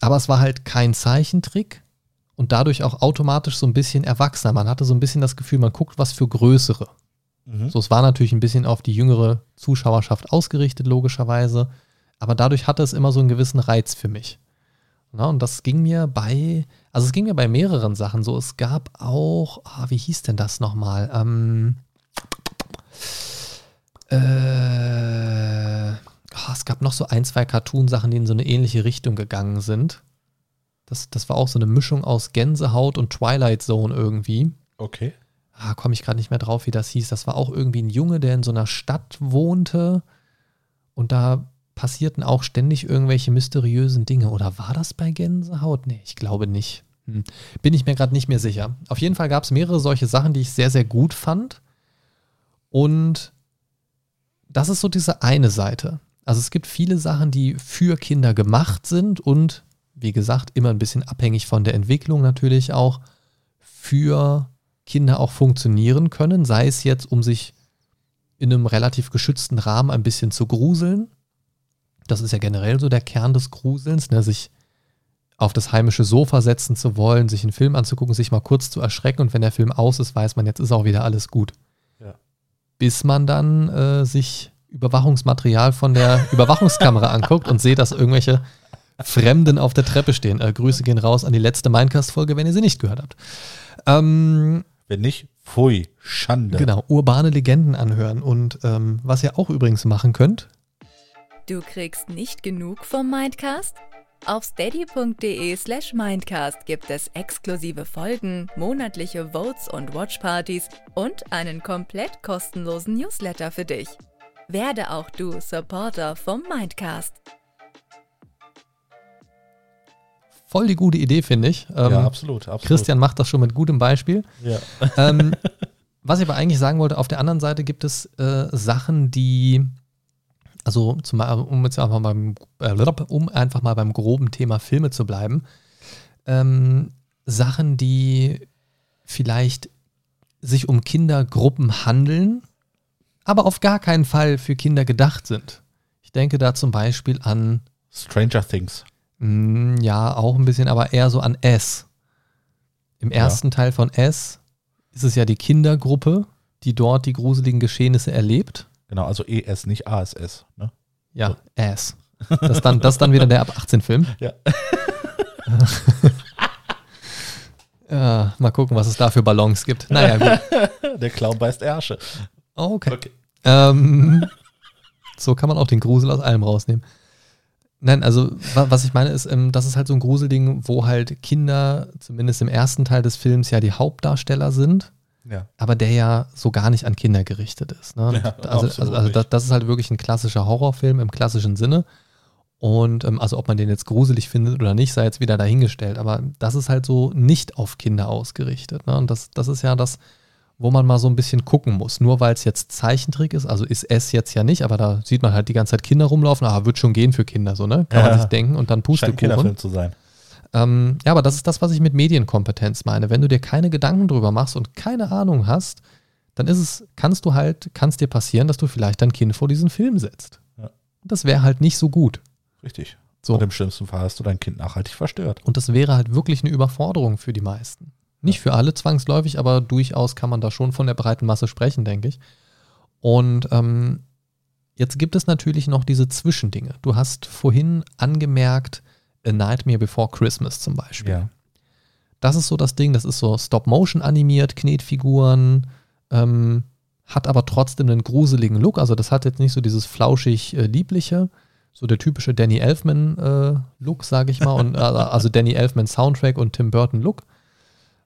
aber es war halt kein Zeichentrick und dadurch auch automatisch so ein bisschen erwachsener. Man hatte so ein bisschen das Gefühl, man guckt was für Größere. Mhm. So, es war natürlich ein bisschen auf die jüngere Zuschauerschaft ausgerichtet, logischerweise. Aber dadurch hatte es immer so einen gewissen Reiz für mich. Na, und das ging mir bei, also es ging mir bei mehreren Sachen so. Es gab auch, ah, wie hieß denn das nochmal? Ähm, äh, ah, es gab noch so ein, zwei Cartoon-Sachen, die in so eine ähnliche Richtung gegangen sind. Das, das war auch so eine Mischung aus Gänsehaut und Twilight Zone irgendwie Okay. ah, komme ich gerade nicht mehr drauf, wie das hieß. Das war auch irgendwie ein Junge, der in so einer Stadt wohnte und da passierten auch ständig irgendwelche mysteriösen Dinge. Oder war das bei Gänsehaut? Nee, ich glaube nicht. Hm. Bin ich mir gerade nicht mehr sicher. Auf jeden Fall gab es mehrere solche Sachen, die ich sehr, sehr gut fand. Und das ist so diese eine Seite. Also es gibt viele Sachen, die für Kinder gemacht sind und, wie gesagt, immer ein bisschen abhängig von der Entwicklung natürlich auch, für Kinder auch funktionieren können, sei es jetzt, um sich in einem relativ geschützten Rahmen ein bisschen zu gruseln. Das ist ja generell so der Kern des Gruselns, ne? sich auf das heimische Sofa setzen zu wollen, sich einen Film anzugucken, sich mal kurz zu erschrecken und wenn der Film aus ist, weiß man, jetzt ist auch wieder alles gut. Ja. Bis man dann äh, sich Überwachungsmaterial von der Überwachungskamera anguckt und seht, dass irgendwelche Fremden auf der Treppe stehen. Äh, Grüße gehen raus an die letzte Minecast-Folge, wenn ihr sie nicht gehört habt. Ähm, Wenn nicht, pfui, Schande. genau, urbane Legenden anhören. Und ähm, was ihr auch übrigens machen könnt, Du kriegst nicht genug vom Mindcast? Auf steady.de slash Mindcast gibt es exklusive Folgen, monatliche Votes und Watchpartys und einen komplett kostenlosen Newsletter für dich. Werde auch du Supporter vom Mindcast. voll die gute Idee, finde ich. Ähm, ja, absolut, absolut. Christian macht das schon mit gutem Beispiel. Ja. ähm, was ich aber eigentlich sagen wollte, auf der anderen Seite gibt es äh, Sachen, die, also zum, um jetzt einfach mal beim, äh, um einfach mal beim groben Thema Filme zu bleiben, ähm, Sachen, die vielleicht sich um Kindergruppen handeln, aber auf gar keinen Fall für Kinder gedacht sind. Ich denke da zum Beispiel an, Stranger Things. mm, ja, auch ein bisschen, aber eher so an S. Im ersten Teil von S ist es ja die Kindergruppe, die dort die gruseligen Geschehnisse erlebt. Genau, also ES, nicht ASS. Ne? Ja, S. Das ist dann, das dann wieder der ab 18 Film. Ja. Ja, mal gucken, was es da für Ballons gibt. Naja, gut. Der Clown beißt Ärsche. Okay. Okay. Ähm, so kann man auch den Grusel aus allem rausnehmen. Nein, also wa was ich meine ist, ähm, das ist halt so ein Gruselding, wo halt Kinder, zumindest im ersten Teil des Films, ja die Hauptdarsteller sind, Ja. aber der ja so gar nicht an Kinder gerichtet ist. Ne? Ja, also also, also das, das ist halt wirklich ein klassischer Horrorfilm im klassischen Sinne. Und ähm, also ob man den jetzt gruselig findet oder nicht, sei jetzt wieder dahingestellt. Aber das ist halt so nicht auf Kinder ausgerichtet. Ne? Und das, das ist ja das, wo man mal so ein bisschen gucken muss. Nur weil es jetzt Zeichentrick ist, also ist es jetzt ja nicht, aber da sieht man halt die ganze Zeit Kinder rumlaufen, ah, wird schon gehen für Kinder, so, ne? Kann Ja. man sich denken und dann Scheint ein Pustekuchen. Kinderfilm zu sein. Ähm, ja, aber das ist das, was ich mit Medienkompetenz meine. Wenn du dir keine Gedanken drüber machst und keine Ahnung hast, dann ist es, kannst du halt, kann es dir passieren, dass du vielleicht dein Kind vor diesen Film setzt. Ja. Das wäre halt nicht so gut. Richtig. So. Und im schlimmsten Fall hast du dein Kind nachhaltig verstört. Und das wäre halt wirklich eine Überforderung für die meisten. Nicht für alle zwangsläufig, aber durchaus kann man da schon von der breiten Masse sprechen, denke ich. Und ähm, jetzt gibt es natürlich noch diese Zwischendinge. Du hast vorhin angemerkt, A Nightmare Before Christmas zum Beispiel. Ja. Das ist so das Ding, das ist so Stop-Motion animiert, Knetfiguren, ähm, hat aber trotzdem einen gruseligen Look. Also das hat jetzt nicht so dieses flauschig äh, liebliche, so der typische Danny Elfman äh, Look, sage ich mal, und, äh, also Danny Elfman Soundtrack und Tim Burton Look.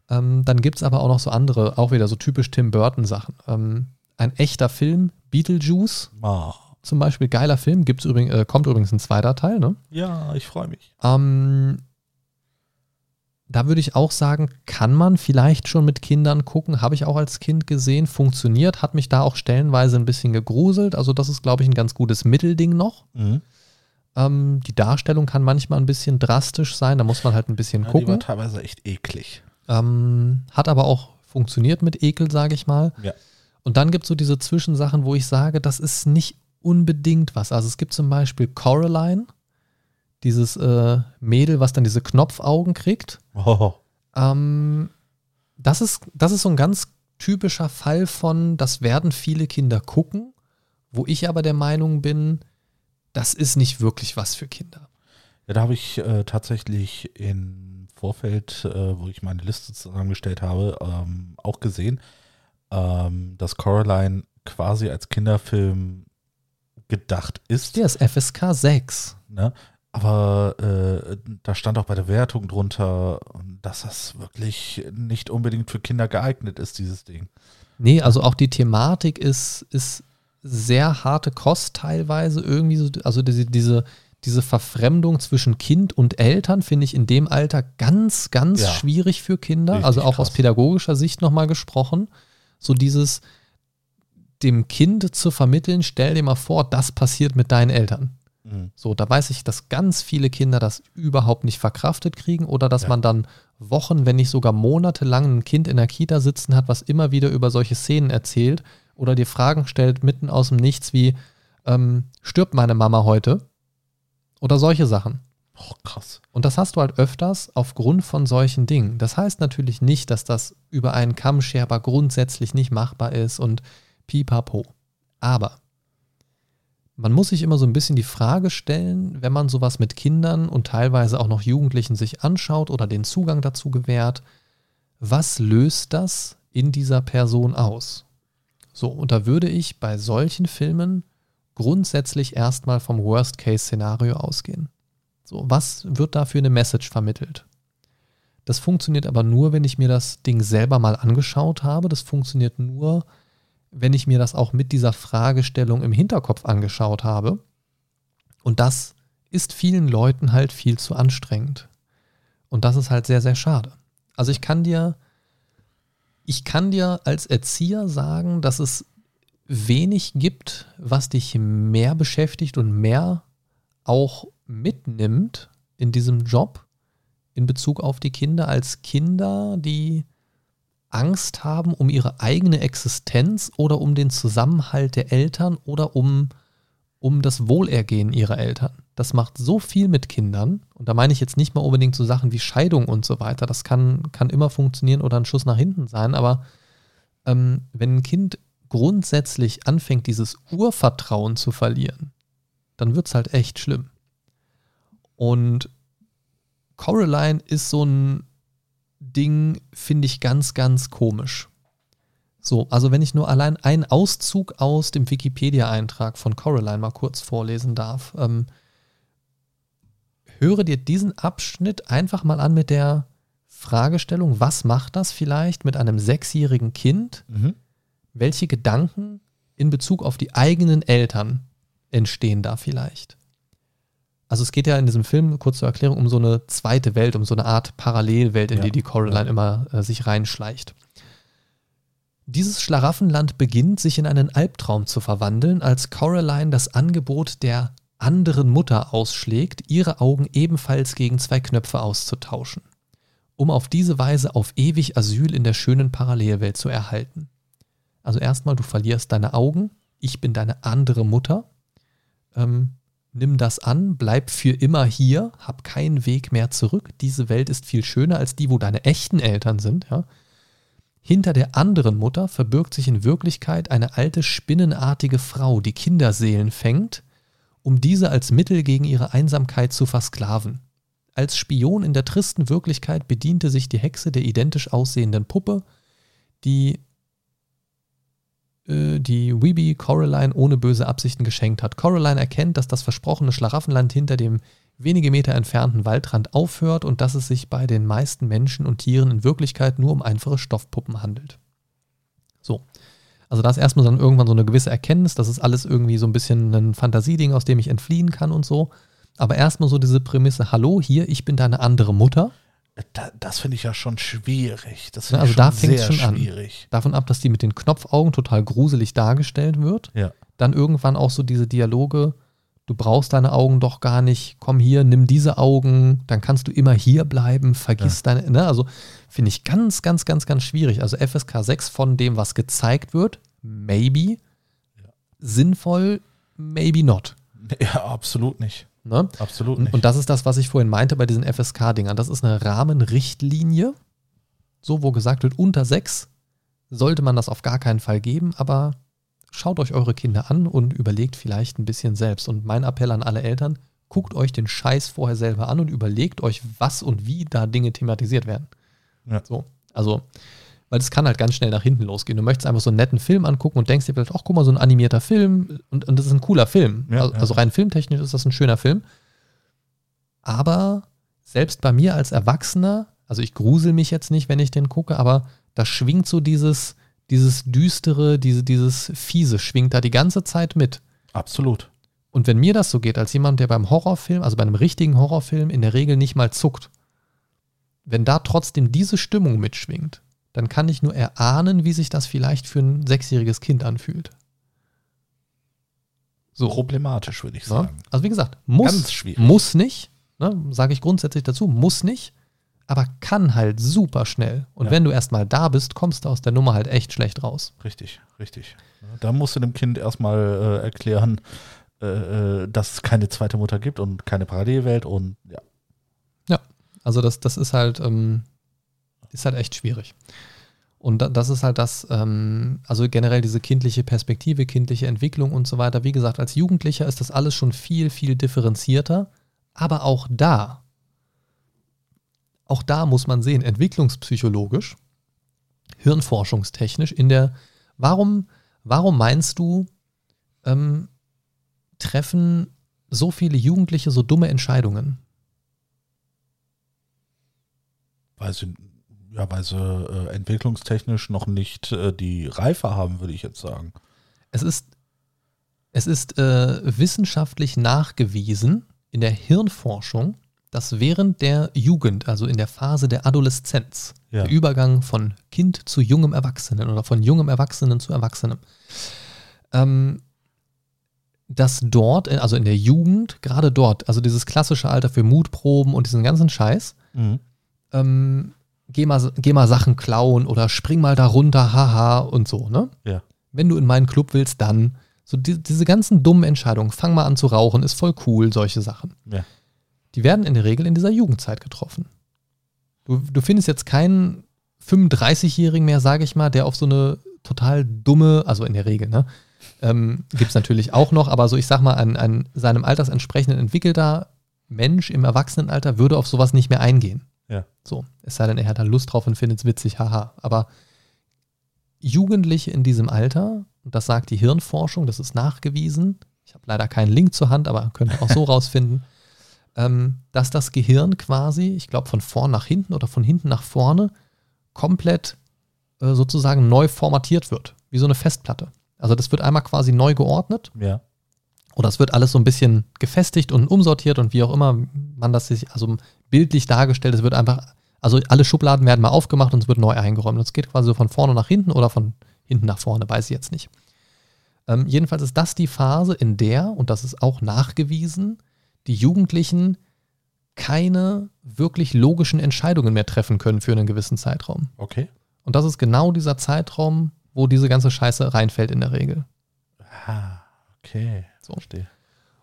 Ähm, dann gibt es aber auch noch so andere, auch wieder so typisch Tim Burton Sachen. Ähm, ein echter Film, Beetlejuice Ah. Zum Beispiel, geiler Film, gibt's übrigens, äh, kommt übrigens ein zweiter Teil, ne? Ja, ich freue mich. Ähm, da würde ich auch sagen, kann man vielleicht schon mit Kindern gucken. Habe ich auch als Kind gesehen, funktioniert, hat mich da auch stellenweise ein bisschen gegruselt. Also das ist, glaube ich, ein ganz gutes Mittelding noch. Mhm. Ähm, die Darstellung kann manchmal ein bisschen drastisch sein, da muss man halt ein bisschen Ja, die war gucken. teilweise echt eklig. Ähm, hat aber auch funktioniert mit Ekel, sage ich mal. Ja. Und dann gibt es so diese Zwischensachen, wo ich sage, das ist nicht unbedingt was. Also es gibt zum Beispiel Coraline, dieses äh, Mädel, was dann diese Knopfaugen kriegt. Oh. Ähm, das, ist, das ist so ein ganz typischer Fall von, das werden viele Kinder gucken, wo ich aber der Meinung bin, das ist nicht wirklich was für Kinder. Ja, da habe ich äh, tatsächlich im Vorfeld, äh, wo ich meine Liste zusammengestellt habe, ähm, auch gesehen, ähm, dass Coraline quasi als Kinderfilm gedacht ist. Der ist FSK 6. Ne? Aber äh, da stand auch bei der Wertung drunter, dass das wirklich nicht unbedingt für Kinder geeignet ist, dieses Ding. Nee, also auch die Thematik ist, ist sehr harte Kost teilweise irgendwie so, also diese, diese, diese Verfremdung zwischen Kind und Eltern finde ich in dem Alter ganz, ganz Ja. schwierig für Kinder. Richtig also auch aus krass. pädagogischer Sicht nochmal gesprochen. So dieses dem Kind zu vermitteln, stell dir mal vor, das passiert mit deinen Eltern. Mhm. So, da weiß ich, dass ganz viele Kinder das überhaupt nicht verkraftet kriegen oder dass Ja. man dann Wochen, wenn nicht sogar monatelang ein Kind in der Kita sitzen hat, was immer wieder über solche Szenen erzählt oder dir Fragen stellt mitten aus dem Nichts wie, ähm, stirbt meine Mama heute? Oder solche Sachen. Oh, krass. Und das hast du halt öfters aufgrund von solchen Dingen. Das heißt natürlich nicht, dass das über einen Kamm grundsätzlich nicht machbar ist und pipapo. Aber man muss sich immer so ein bisschen die Frage stellen, wenn man sowas mit Kindern und teilweise auch noch Jugendlichen sich anschaut oder den Zugang dazu gewährt, was löst das in dieser Person aus? So, und da würde ich bei solchen Filmen grundsätzlich erstmal vom Worst-Case-Szenario ausgehen. So, was wird da für eine Message vermittelt? Das funktioniert aber nur, wenn ich mir das Ding selber mal angeschaut habe. Das funktioniert nur, wenn ich mir das auch mit dieser Fragestellung im Hinterkopf angeschaut habe. Und das ist vielen Leuten halt viel zu anstrengend. Und das ist halt sehr, sehr schade. Also ich kann dir, ich kann dir als Erzieher sagen, dass es wenig gibt, was dich mehr beschäftigt und mehr auch mitnimmt in diesem Job in Bezug auf die Kinder als Kinder, die Angst haben um ihre eigene Existenz oder um den Zusammenhalt der Eltern oder um, um das Wohlergehen ihrer Eltern. Das macht so viel mit Kindern. Und da meine ich jetzt nicht mal unbedingt so Sachen wie Scheidung und so weiter. Das kann, kann immer funktionieren oder ein Schuss nach hinten sein. Aber ähm, wenn ein Kind grundsätzlich anfängt, dieses Urvertrauen zu verlieren, dann wird es halt echt schlimm. Und Coraline ist so ein Ding, finde ich ganz, ganz komisch. So, also wenn ich nur allein einen Auszug aus dem Wikipedia-Eintrag von Coraline mal kurz vorlesen darf, ähm, höre dir diesen Abschnitt einfach mal an mit der Fragestellung, was macht das vielleicht mit einem sechsjährigen Kind, Mhm. welche Gedanken in Bezug auf die eigenen Eltern entstehen da vielleicht? Also es geht ja in diesem Film, kurz zur Erklärung, um so eine zweite Welt, um so eine Art Parallelwelt, in Ja, die die Coraline ja. immer äh, sich reinschleicht. Dieses Schlaraffenland beginnt sich in einen Albtraum zu verwandeln, als Coraline das Angebot der anderen Mutter ausschlägt, ihre Augen ebenfalls gegen zwei Knöpfe auszutauschen, um auf diese Weise auf ewig Asyl in der schönen Parallelwelt zu erhalten. Also erstmal, du verlierst deine Augen, ich bin deine andere Mutter, ähm, nimm das an, bleib für immer hier, hab keinen Weg mehr zurück, diese Welt ist viel schöner als die, wo deine echten Eltern sind, ja. Hinter der anderen Mutter verbirgt sich in Wirklichkeit eine alte spinnenartige Frau, die Kinderseelen fängt, um diese als Mittel gegen ihre Einsamkeit zu versklaven. Als Spion in der tristen Wirklichkeit bediente sich die Hexe der identisch aussehenden Puppe, die die Weeby Coraline ohne böse Absichten geschenkt hat. Coraline erkennt, dass das versprochene Schlaraffenland hinter dem wenige Meter entfernten Waldrand aufhört und dass es sich bei den meisten Menschen und Tieren in Wirklichkeit nur um einfache Stoffpuppen handelt. So. Also da ist erstmal dann irgendwann so eine gewisse Erkenntnis, das ist alles irgendwie so ein bisschen ein Fantasieding, aus dem ich entfliehen kann und so. Aber erstmal so diese Prämisse, hallo, hier, ich bin deine andere Mutter. Da, das finde ich ja schon schwierig. Das Ja, also ich da fängt's sehr schon an. schwierig. Davon ab, dass die mit den Knopfaugen total gruselig dargestellt wird. Ja. Dann irgendwann auch so diese Dialoge, du brauchst deine Augen doch gar nicht, komm hier, nimm diese Augen, dann kannst du immer hier bleiben, vergiss deine, ne? Also finde ich ganz, ganz, ganz, ganz schwierig. Also FSK 6 von dem, was gezeigt wird, maybe. Sinnvoll, maybe not. Ja, absolut nicht. Ne? Absolut Und, nicht. und das ist das, was ich vorhin meinte bei diesen FSK-Dingern. Das ist eine Rahmenrichtlinie, so wo gesagt wird, unter sechs sollte man das auf gar keinen Fall geben, aber schaut euch eure Kinder an und überlegt vielleicht ein bisschen selbst. Und mein Appell an alle Eltern, guckt euch den Scheiß vorher selber an und überlegt euch, was und wie da Dinge thematisiert werden. Ja. So, also, weil es kann halt ganz schnell nach hinten losgehen. Du möchtest einfach so einen netten Film angucken und denkst dir vielleicht, ach guck mal, so ein animierter Film und, und das ist ein cooler Film. Ja, also, ja. also rein filmtechnisch ist das ein schöner Film. Aber selbst bei mir als Erwachsener, also ich grusel mich jetzt nicht, wenn ich den gucke, aber da schwingt so dieses, dieses düstere, diese, dieses fiese schwingt da die ganze Zeit mit. absolut. Und wenn mir das so geht, als jemand, der beim Horrorfilm, also bei einem richtigen Horrorfilm in der Regel nicht mal zuckt, wenn da trotzdem diese Stimmung mitschwingt, dann kann ich nur erahnen, wie sich das vielleicht für ein sechsjähriges Kind anfühlt. So. Problematisch, würde ich sagen. Also wie gesagt, muss, muss nicht, ne, sage ich grundsätzlich dazu, muss nicht, aber kann halt super schnell. Und Ja. wenn du erstmal da bist, kommst du aus der Nummer halt echt schlecht raus. Richtig, richtig. Da musst du dem Kind erstmal äh, erklären, äh, äh, dass es keine zweite Mutter gibt und keine Parallelwelt und ja. Also das, das ist halt, ähm, ist halt echt schwierig. Und da, das ist halt das, ähm, also generell diese kindliche Perspektive, kindliche Entwicklung und so weiter. Wie gesagt, als Jugendlicher ist das alles schon viel, viel differenzierter. Aber auch da, auch da muss man sehen, entwicklungspsychologisch, hirnforschungstechnisch, in der, warum, warum meinst du, ähm, treffen so viele Jugendliche so dumme Entscheidungen? Weil sie, ja, weil sie äh, entwicklungstechnisch noch nicht äh, die Reife haben, würde ich jetzt sagen. Es ist, es ist äh, wissenschaftlich nachgewiesen in der Hirnforschung, dass während der Jugend, also in der Phase der Adoleszenz, Ja. der Übergang von Kind zu jungem Erwachsenen oder von jungem Erwachsenen zu Erwachsenem, ähm, dass dort, äh, also in der Jugend, gerade dort, also dieses klassische Alter für Mutproben und diesen ganzen Scheiß, ähm, geh, mal, geh mal Sachen klauen oder spring mal da runter, haha und so, ne? Ja. Wenn du in meinen Club willst, dann. So die, diese ganzen dummen Entscheidungen, fang mal an zu rauchen, ist voll cool, solche Sachen. Ja. Die werden in der Regel in dieser Jugendzeit getroffen. Du, du findest jetzt keinen 35-Jährigen mehr, sage ich mal, der auf so eine total dumme, also in der Regel, ne? Ähm, Gibt es natürlich auch noch, aber so ich sag mal, ein, ein seinem Alters entsprechend entwickelter Mensch im Erwachsenenalter würde auf sowas nicht mehr eingehen. Ja. So, es sei denn, er hat da Lust drauf und findet es witzig, haha. Aber Jugendliche in diesem Alter, und das sagt die Hirnforschung, das ist nachgewiesen, ich habe leider keinen Link zur Hand, aber könnt ihr auch so rausfinden, ähm, dass das Gehirn quasi, ich glaube von vorn nach hinten oder von hinten nach vorne, komplett äh, sozusagen neu formatiert wird, wie so eine Festplatte. Also das wird einmal quasi neu geordnet Ja. oder es wird alles so ein bisschen gefestigt und umsortiert und wie auch immer man das sich, also bildlich dargestellt, es wird einfach, also alle Schubladen werden mal aufgemacht und es wird neu eingeräumt. Und es geht quasi so von vorne nach hinten oder von hinten nach vorne, weiß ich jetzt nicht. Ähm, jedenfalls ist das die Phase, in der, und das ist auch nachgewiesen, die Jugendlichen keine wirklich logischen Entscheidungen mehr treffen können für einen gewissen Zeitraum. Okay. Und das ist genau dieser Zeitraum, wo diese ganze Scheiße reinfällt in der Regel. Ah, okay. So. Verstehe.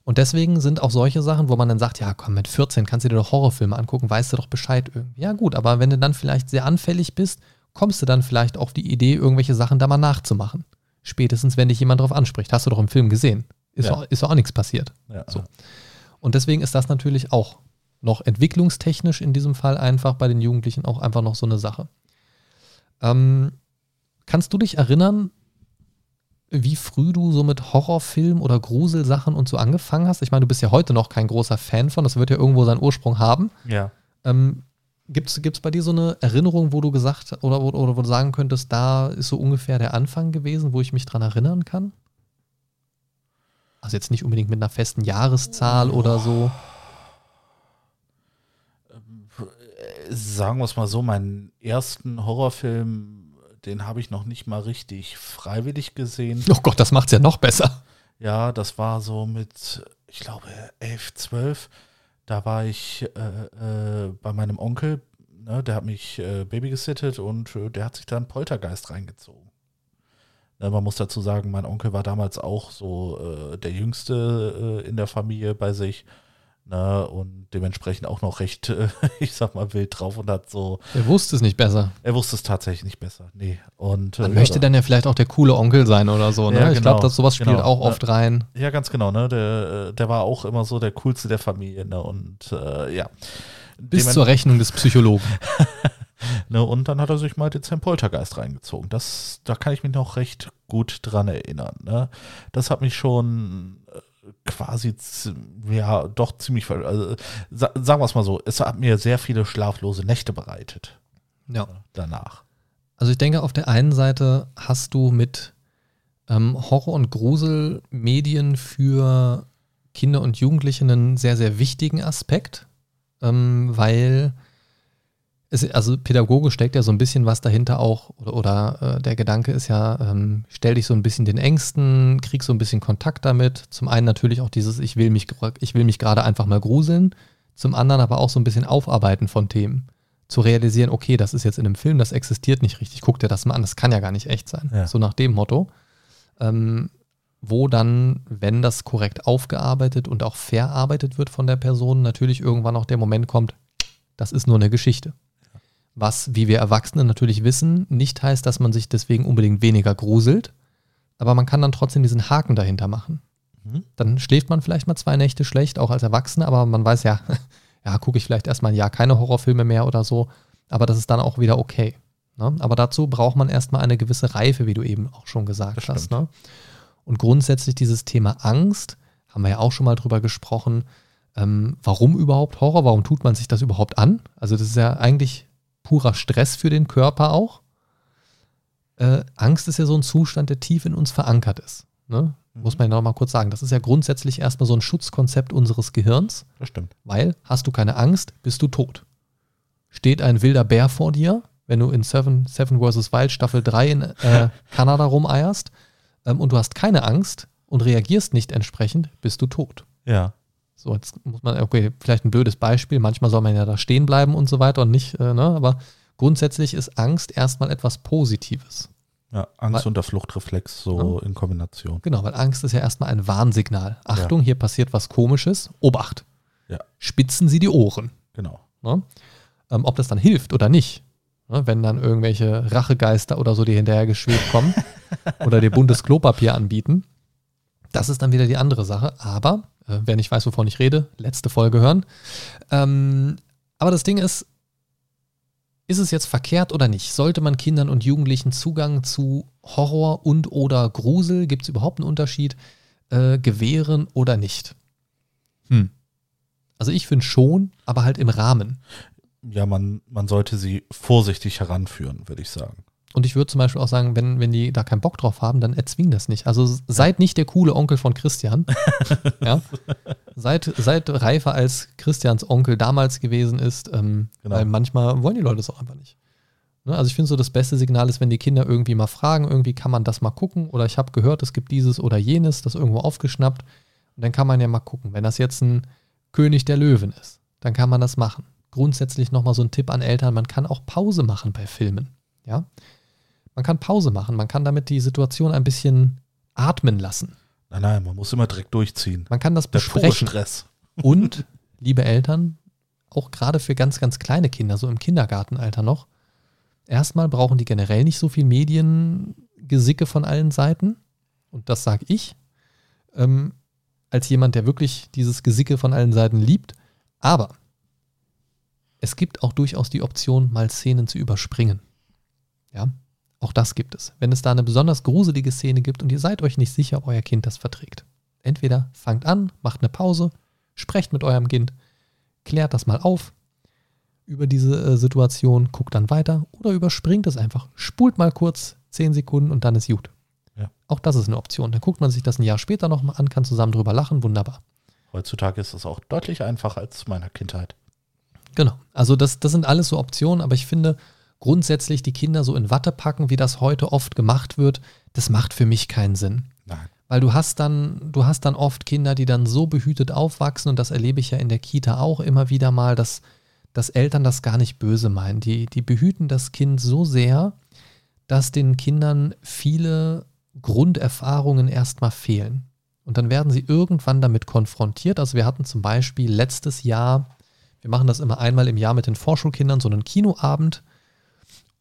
Und deswegen sind auch solche Sachen, wo man dann sagt, ja komm, mit 14 kannst du dir doch Horrorfilme angucken, weißt du doch Bescheid irgendwie. Ja gut, aber wenn du dann vielleicht sehr anfällig bist, kommst du dann vielleicht auf die Idee, irgendwelche Sachen da mal nachzumachen. Spätestens, wenn dich jemand darauf anspricht. Hast du doch im Film gesehen. Ist, Ja. doch, ist auch nichts passiert. Ja. So. Und deswegen ist das natürlich auch noch entwicklungstechnisch in diesem Fall einfach bei den Jugendlichen auch einfach noch so eine Sache. Ähm, kannst du dich erinnern, wie früh du so mit Horrorfilm oder Gruselsachen und so angefangen hast? Ich meine, du bist ja heute noch kein großer Fan von, das wird ja irgendwo seinen Ursprung haben. Ja. Ähm, Gibt es bei dir so eine Erinnerung, wo du gesagt oder, oder, oder wo du sagen könntest, da ist so ungefähr der Anfang gewesen, wo ich mich dran erinnern kann? Also jetzt nicht unbedingt mit einer festen Jahreszahl oder so. Sagen wir es mal so, meinen ersten Horrorfilm, den habe ich noch nicht mal richtig freiwillig gesehen. Oh Gott, das macht's ja noch besser. Ja, das war so mit, ich glaube, 11, 12. Da war ich äh, äh, bei meinem Onkel, ne, der hat mich äh, Baby gesittet und äh, der hat sich da einen Poltergeist reingezogen. Ne, man muss dazu sagen, mein Onkel war damals auch so äh, der Jüngste äh, in der Familie bei sich. Ne, und dementsprechend auch noch recht, äh, ich sag mal, wild drauf und hat so, Er wusste es nicht besser. er wusste es tatsächlich nicht besser. Nee. Und, Man äh, möchte ja, dann ja vielleicht auch der coole Onkel sein oder so. Ne? Ja, ich genau, glaube, dass sowas spielt genau, auch ne. oft rein. Ja, ganz genau, ne? Der, der war auch immer so der coolste der Familie, ne? Und äh, ja. Bis Demen- zur Rechnung des Psychologen. ne? Und dann hat er sich mal den Poltergeist reingezogen. Das, da kann ich mich noch recht gut dran erinnern. Ne? Das hat mich schon äh, quasi, ja, doch ziemlich, also, sa sagen wir es mal so, es hat mir sehr viele schlaflose Nächte bereitet Ja. danach. Also ich denke, auf der einen Seite hast du mit ähm, Horror- und Gruselmedien für Kinder und Jugendliche einen sehr, sehr wichtigen Aspekt, ähm, weil es, also pädagogisch steckt ja so ein bisschen was dahinter auch, oder, oder äh, der Gedanke ist ja, ähm, stell dich so ein bisschen den Ängsten, krieg so ein bisschen Kontakt damit. Zum einen natürlich auch dieses, ich will mich, ich will mich gerade einfach mal gruseln, zum anderen aber auch so ein bisschen Aufarbeiten von Themen. zu realisieren, okay, das ist jetzt in einem Film, das existiert nicht richtig, guck dir das mal an, das kann ja gar nicht echt sein. Ja. So nach dem Motto. Ähm, wo dann, wenn das korrekt aufgearbeitet und auch verarbeitet wird von der Person, natürlich irgendwann auch der Moment kommt, das ist nur eine Geschichte. Was, wie wir Erwachsene natürlich wissen, nicht heißt, dass man sich deswegen unbedingt weniger gruselt, aber man kann dann trotzdem diesen Haken dahinter machen. Mhm. Dann schläft man vielleicht mal zwei Nächte schlecht, auch als Erwachsener, aber man weiß ja, ja, gucke ich vielleicht erstmal ein Jahr keine Horrorfilme mehr oder so, aber das ist dann auch wieder okay. Ne? Aber dazu braucht man erstmal eine gewisse Reife, wie du eben auch schon gesagt hast. Ne? Und grundsätzlich dieses Thema Angst, haben wir ja auch schon mal drüber gesprochen, ähm, warum überhaupt Horror, warum tut man sich das überhaupt an? Also das ist ja eigentlich purer Stress für den Körper auch. Äh, Angst ist ja so ein Zustand, der tief in uns verankert ist. Ne? Muss man ja noch mal kurz sagen. Das ist ja grundsätzlich erstmal so ein Schutzkonzept unseres Gehirns, Das stimmt. weil hast du keine Angst, bist du tot. Steht ein wilder Bär vor dir, wenn du in Seven, Seven vs. Wild Staffel 3 in äh, Kanada rumeierst ähm, und du hast keine Angst und reagierst nicht entsprechend, bist du tot. Ja. So, jetzt muss man, okay, vielleicht ein blödes Beispiel, manchmal soll man ja da stehen bleiben und so weiter und nicht, äh, ne, aber grundsätzlich ist Angst erstmal etwas Positives. Ja, Angst Weil- und der Fluchtreflex so in Kombination. Genau, weil Angst ist ja erstmal ein Warnsignal. Achtung, hier passiert was Komisches, Obacht. Ja. Spitzen Sie die Ohren. Genau. Ne? Ähm, ob das dann hilft oder nicht, ne? wenn dann irgendwelche Rachegeister oder so dir hinterher geschwebt kommen oder dir buntes Klopapier anbieten, das ist dann wieder die andere Sache. Aber, äh, wer nicht weiß, wovon ich rede, letzte Folge hören. Ähm, aber das Ding ist, ist es jetzt verkehrt oder nicht? Sollte man Kindern und Jugendlichen Zugang zu Horror und oder Grusel, gibt es überhaupt einen Unterschied, äh, gewähren oder nicht? Hm. Also ich finde schon, aber halt im Rahmen. Ja, man, man sollte sie vorsichtig heranführen, würde ich sagen. Und ich würde zum Beispiel auch sagen, wenn, wenn die da keinen Bock drauf haben, dann erzwingen das nicht. Also seid nicht der coole Onkel von Christian. ja? seid, seid reifer als Christians Onkel damals gewesen ist, ähm, Genau. weil manchmal wollen die Leute es auch einfach nicht. Ne? Also ich finde so, das beste Signal ist, wenn die Kinder irgendwie mal fragen, irgendwie kann man das mal gucken oder ich habe gehört, es gibt dieses oder jenes, das irgendwo aufgeschnappt. Und dann kann man ja mal gucken. Wenn das jetzt ein König der Löwen ist, dann kann man das machen. Grundsätzlich nochmal so ein Tipp an Eltern, man kann auch Pause machen bei Filmen. Ja? Man kann Pause machen, man kann damit die Situation ein bisschen atmen lassen. Nein, nein, man muss immer direkt durchziehen. Man kann das Der besprechen. Stress. Und, liebe Eltern, auch gerade für ganz, ganz kleine Kinder, so im Kindergartenalter noch, erstmal brauchen die generell nicht so viel Mediengesicke von allen Seiten. Und das sage ich, ähm, als jemand, der wirklich dieses Gesicke von allen Seiten liebt. Aber es gibt auch durchaus die Option, mal Szenen zu überspringen. Ja, auch das gibt es. Wenn es da eine besonders gruselige Szene gibt und ihr seid euch nicht sicher, ob euer Kind das verträgt. Entweder fangt an, macht eine Pause, sprecht mit eurem Kind, klärt das mal auf über diese äh, Situation, guckt dann weiter oder überspringt es einfach. Spult mal kurz 10 Sekunden und dann ist gut. Ja. Auch das ist eine Option. Dann guckt man sich das ein Jahr später nochmal an, kann zusammen drüber lachen, wunderbar. Heutzutage ist es auch deutlich einfacher als zu meiner Kindheit. Genau. Also das, das sind alles so Optionen, aber ich finde grundsätzlich die Kinder so in Watte packen, wie das heute oft gemacht wird, das macht für mich keinen Sinn. Nein. Weil du hast dann, du hast dann oft Kinder, die dann so behütet aufwachsen und das erlebe ich ja in der Kita auch immer wieder mal, dass, dass Eltern das gar nicht böse meinen. Die, die behüten das Kind so sehr, dass den Kindern viele Grunderfahrungen erstmal fehlen. Und dann werden sie irgendwann damit konfrontiert. Also wir hatten zum Beispiel letztes Jahr, wir machen das immer einmal im Jahr mit den Vorschulkindern, so einen Kinoabend.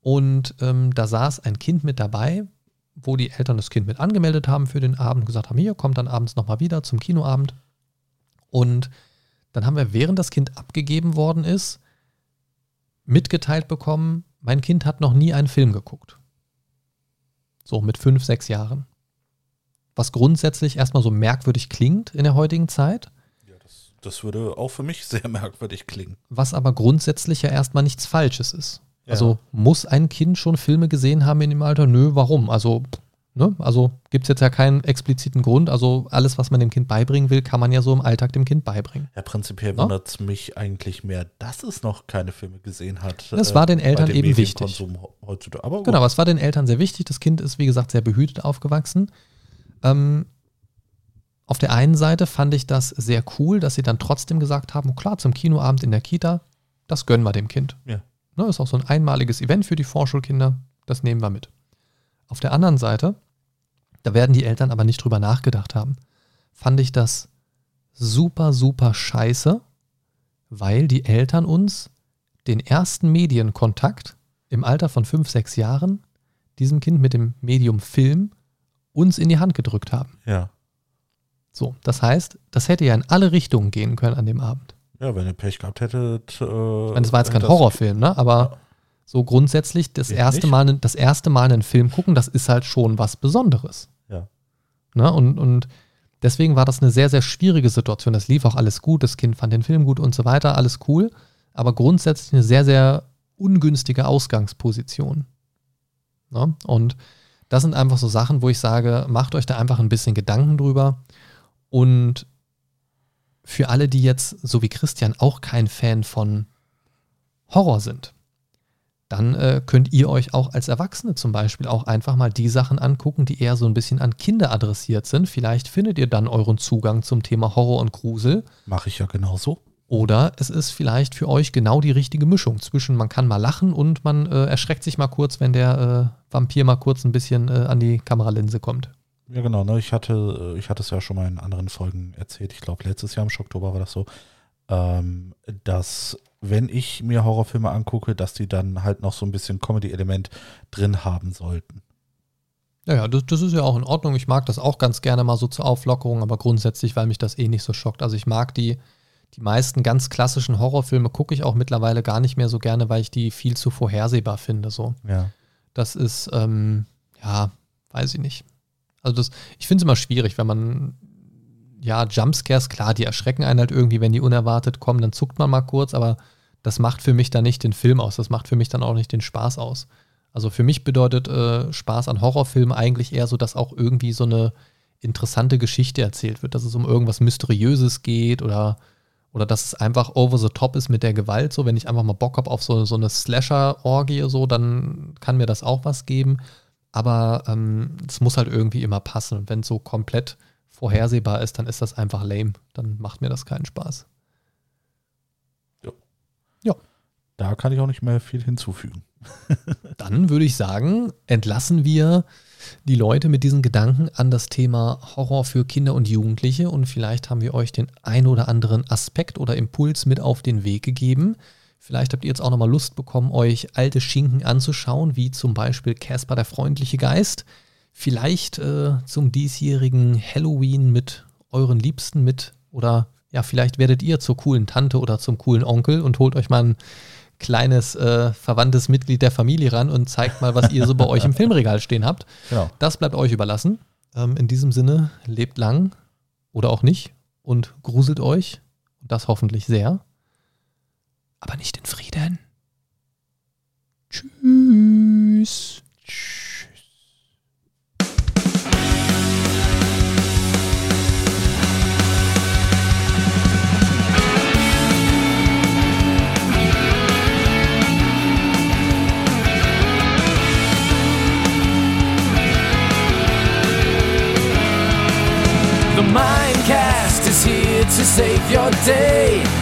Und ähm, da saß ein Kind mit dabei, wo die Eltern das Kind mit angemeldet haben für den Abend, gesagt haben, hier, kommt dann abends nochmal wieder zum Kinoabend. Und dann haben wir, während das Kind abgegeben worden ist, mitgeteilt bekommen, mein Kind hat noch nie einen Film geguckt. So mit fünf, sechs Jahren. Was grundsätzlich erstmal so merkwürdig klingt in der heutigen Zeit, Ja, das, das würde auch für mich sehr merkwürdig klingen. was aber grundsätzlich ja erstmal nichts Falsches ist. Ja. Also muss ein Kind schon Filme gesehen haben in dem Alter? Nö, warum? Also, ne? Also gibt es jetzt ja keinen expliziten Grund. Also alles, was man dem Kind beibringen will, kann man ja so im Alltag dem Kind beibringen. Ja, prinzipiell Ja? wundert es mich eigentlich mehr, dass es noch keine Filme gesehen hat. Das äh, war den bei Eltern eben wichtig. Medienkonsum Heutzutage. Aber gut. Genau, es war den Eltern sehr wichtig. Das Kind ist, wie gesagt, sehr behütet aufgewachsen. Ähm, auf der einen Seite fand ich das sehr cool, dass sie dann trotzdem gesagt haben, klar, zum Kinoabend in der Kita, das gönnen wir dem Kind. Ja. Ne, ist auch so ein einmaliges Event für die Vorschulkinder. Das nehmen wir mit. Auf der anderen Seite, da werden die Eltern aber nicht drüber nachgedacht haben, fand ich das super, super scheiße, weil die Eltern uns den ersten Medienkontakt im Alter von fünf, sechs Jahren, diesem Kind mit dem Medium Film, uns in die Hand gedrückt haben. Ja. So, das heißt, das hätte ja in alle Richtungen gehen können an dem Abend. Ja, wenn ihr Pech gehabt hättet. Äh, Ich meine, das war jetzt kein Horrorfilm, ne? Aber so grundsätzlich das erste? Mal, das erste Mal einen Film gucken, das ist halt schon was Besonderes. Ja. Ne? Und, und deswegen war das eine sehr, sehr schwierige Situation. Das lief auch alles gut, das Kind fand den Film gut und so weiter, alles cool. Aber grundsätzlich eine sehr, sehr ungünstige Ausgangsposition. Ne? Und das sind einfach so Sachen, wo ich sage, macht euch da einfach ein bisschen Gedanken drüber. Und für alle, die jetzt, so wie Christian, auch kein Fan von Horror sind, dann äh, könnt ihr euch auch als Erwachsene zum Beispiel auch einfach mal die Sachen angucken, die eher so ein bisschen an Kinder adressiert sind. Vielleicht findet ihr dann euren Zugang zum Thema Horror und Grusel. Mache ich ja genauso. Oder es ist vielleicht für euch genau die richtige Mischung zwischen, man kann mal lachen und man äh, erschreckt sich mal kurz, wenn der äh, Vampir mal kurz ein bisschen äh, an die Kameralinse kommt. Ja, genau. Ne? Ich hatte, äh, ich hatte es ja schon mal in anderen Folgen erzählt. Ich glaube, letztes Jahr im Oktober war das so, ähm, dass wenn ich mir Horrorfilme angucke, dass die dann halt noch so ein bisschen Comedy-Element drin haben sollten. Ja, ja, das, das ist ja auch in Ordnung. Ich mag das auch ganz gerne mal so zur Auflockerung, aber grundsätzlich, weil mich das eh nicht so schockt. Also ich mag die, die meisten ganz klassischen Horrorfilme, gucke ich auch mittlerweile gar nicht mehr so gerne, weil ich die viel zu vorhersehbar finde. So. Ja. Das ist, ähm, ja, weiß ich nicht. Also das, ich finde es immer schwierig, wenn man, ja, Jumpscares, klar, die erschrecken einen halt irgendwie, wenn die unerwartet kommen, dann zuckt man mal kurz, aber das macht für mich dann nicht den Film aus, das macht für mich dann auch nicht den Spaß aus. Also für mich bedeutet äh, Spaß an Horrorfilmen eigentlich eher so, dass auch irgendwie so eine interessante Geschichte erzählt wird, dass es um irgendwas Mysteriöses geht oder, oder dass es einfach over the top ist mit der Gewalt. So, wenn ich einfach mal Bock habe auf so, so eine Slasher-Orgie, so, dann kann mir das auch was geben. Aber ähm, es muss halt irgendwie immer passen. Und wenn es so komplett vorhersehbar ist, dann ist das einfach lame. Dann macht mir das keinen Spaß. Da kann ich auch nicht mehr viel hinzufügen. Dann würde ich sagen, entlassen wir die Leute mit diesen Gedanken an das Thema Horror für Kinder und Jugendliche und vielleicht haben wir euch den ein oder anderen Aspekt oder Impuls mit auf den Weg gegeben. Vielleicht habt ihr jetzt auch nochmal Lust bekommen, euch alte Schinken anzuschauen, wie zum Beispiel Casper der freundliche Geist. Vielleicht äh, zum diesjährigen Halloween mit euren Liebsten mit oder ja, vielleicht werdet ihr zur coolen Tante oder zum coolen Onkel und holt euch mal ein kleines äh, verwandtes Mitglied der Familie ran und zeigt mal, was ihr so bei euch im Filmregal stehen habt. Genau. Das bleibt euch überlassen. Ähm, in diesem Sinne, lebt lang oder auch nicht und gruselt euch. Und das hoffentlich sehr. Aber nicht in Frieden. Tschüss. Tschüss. The Mindcast is here to save your day.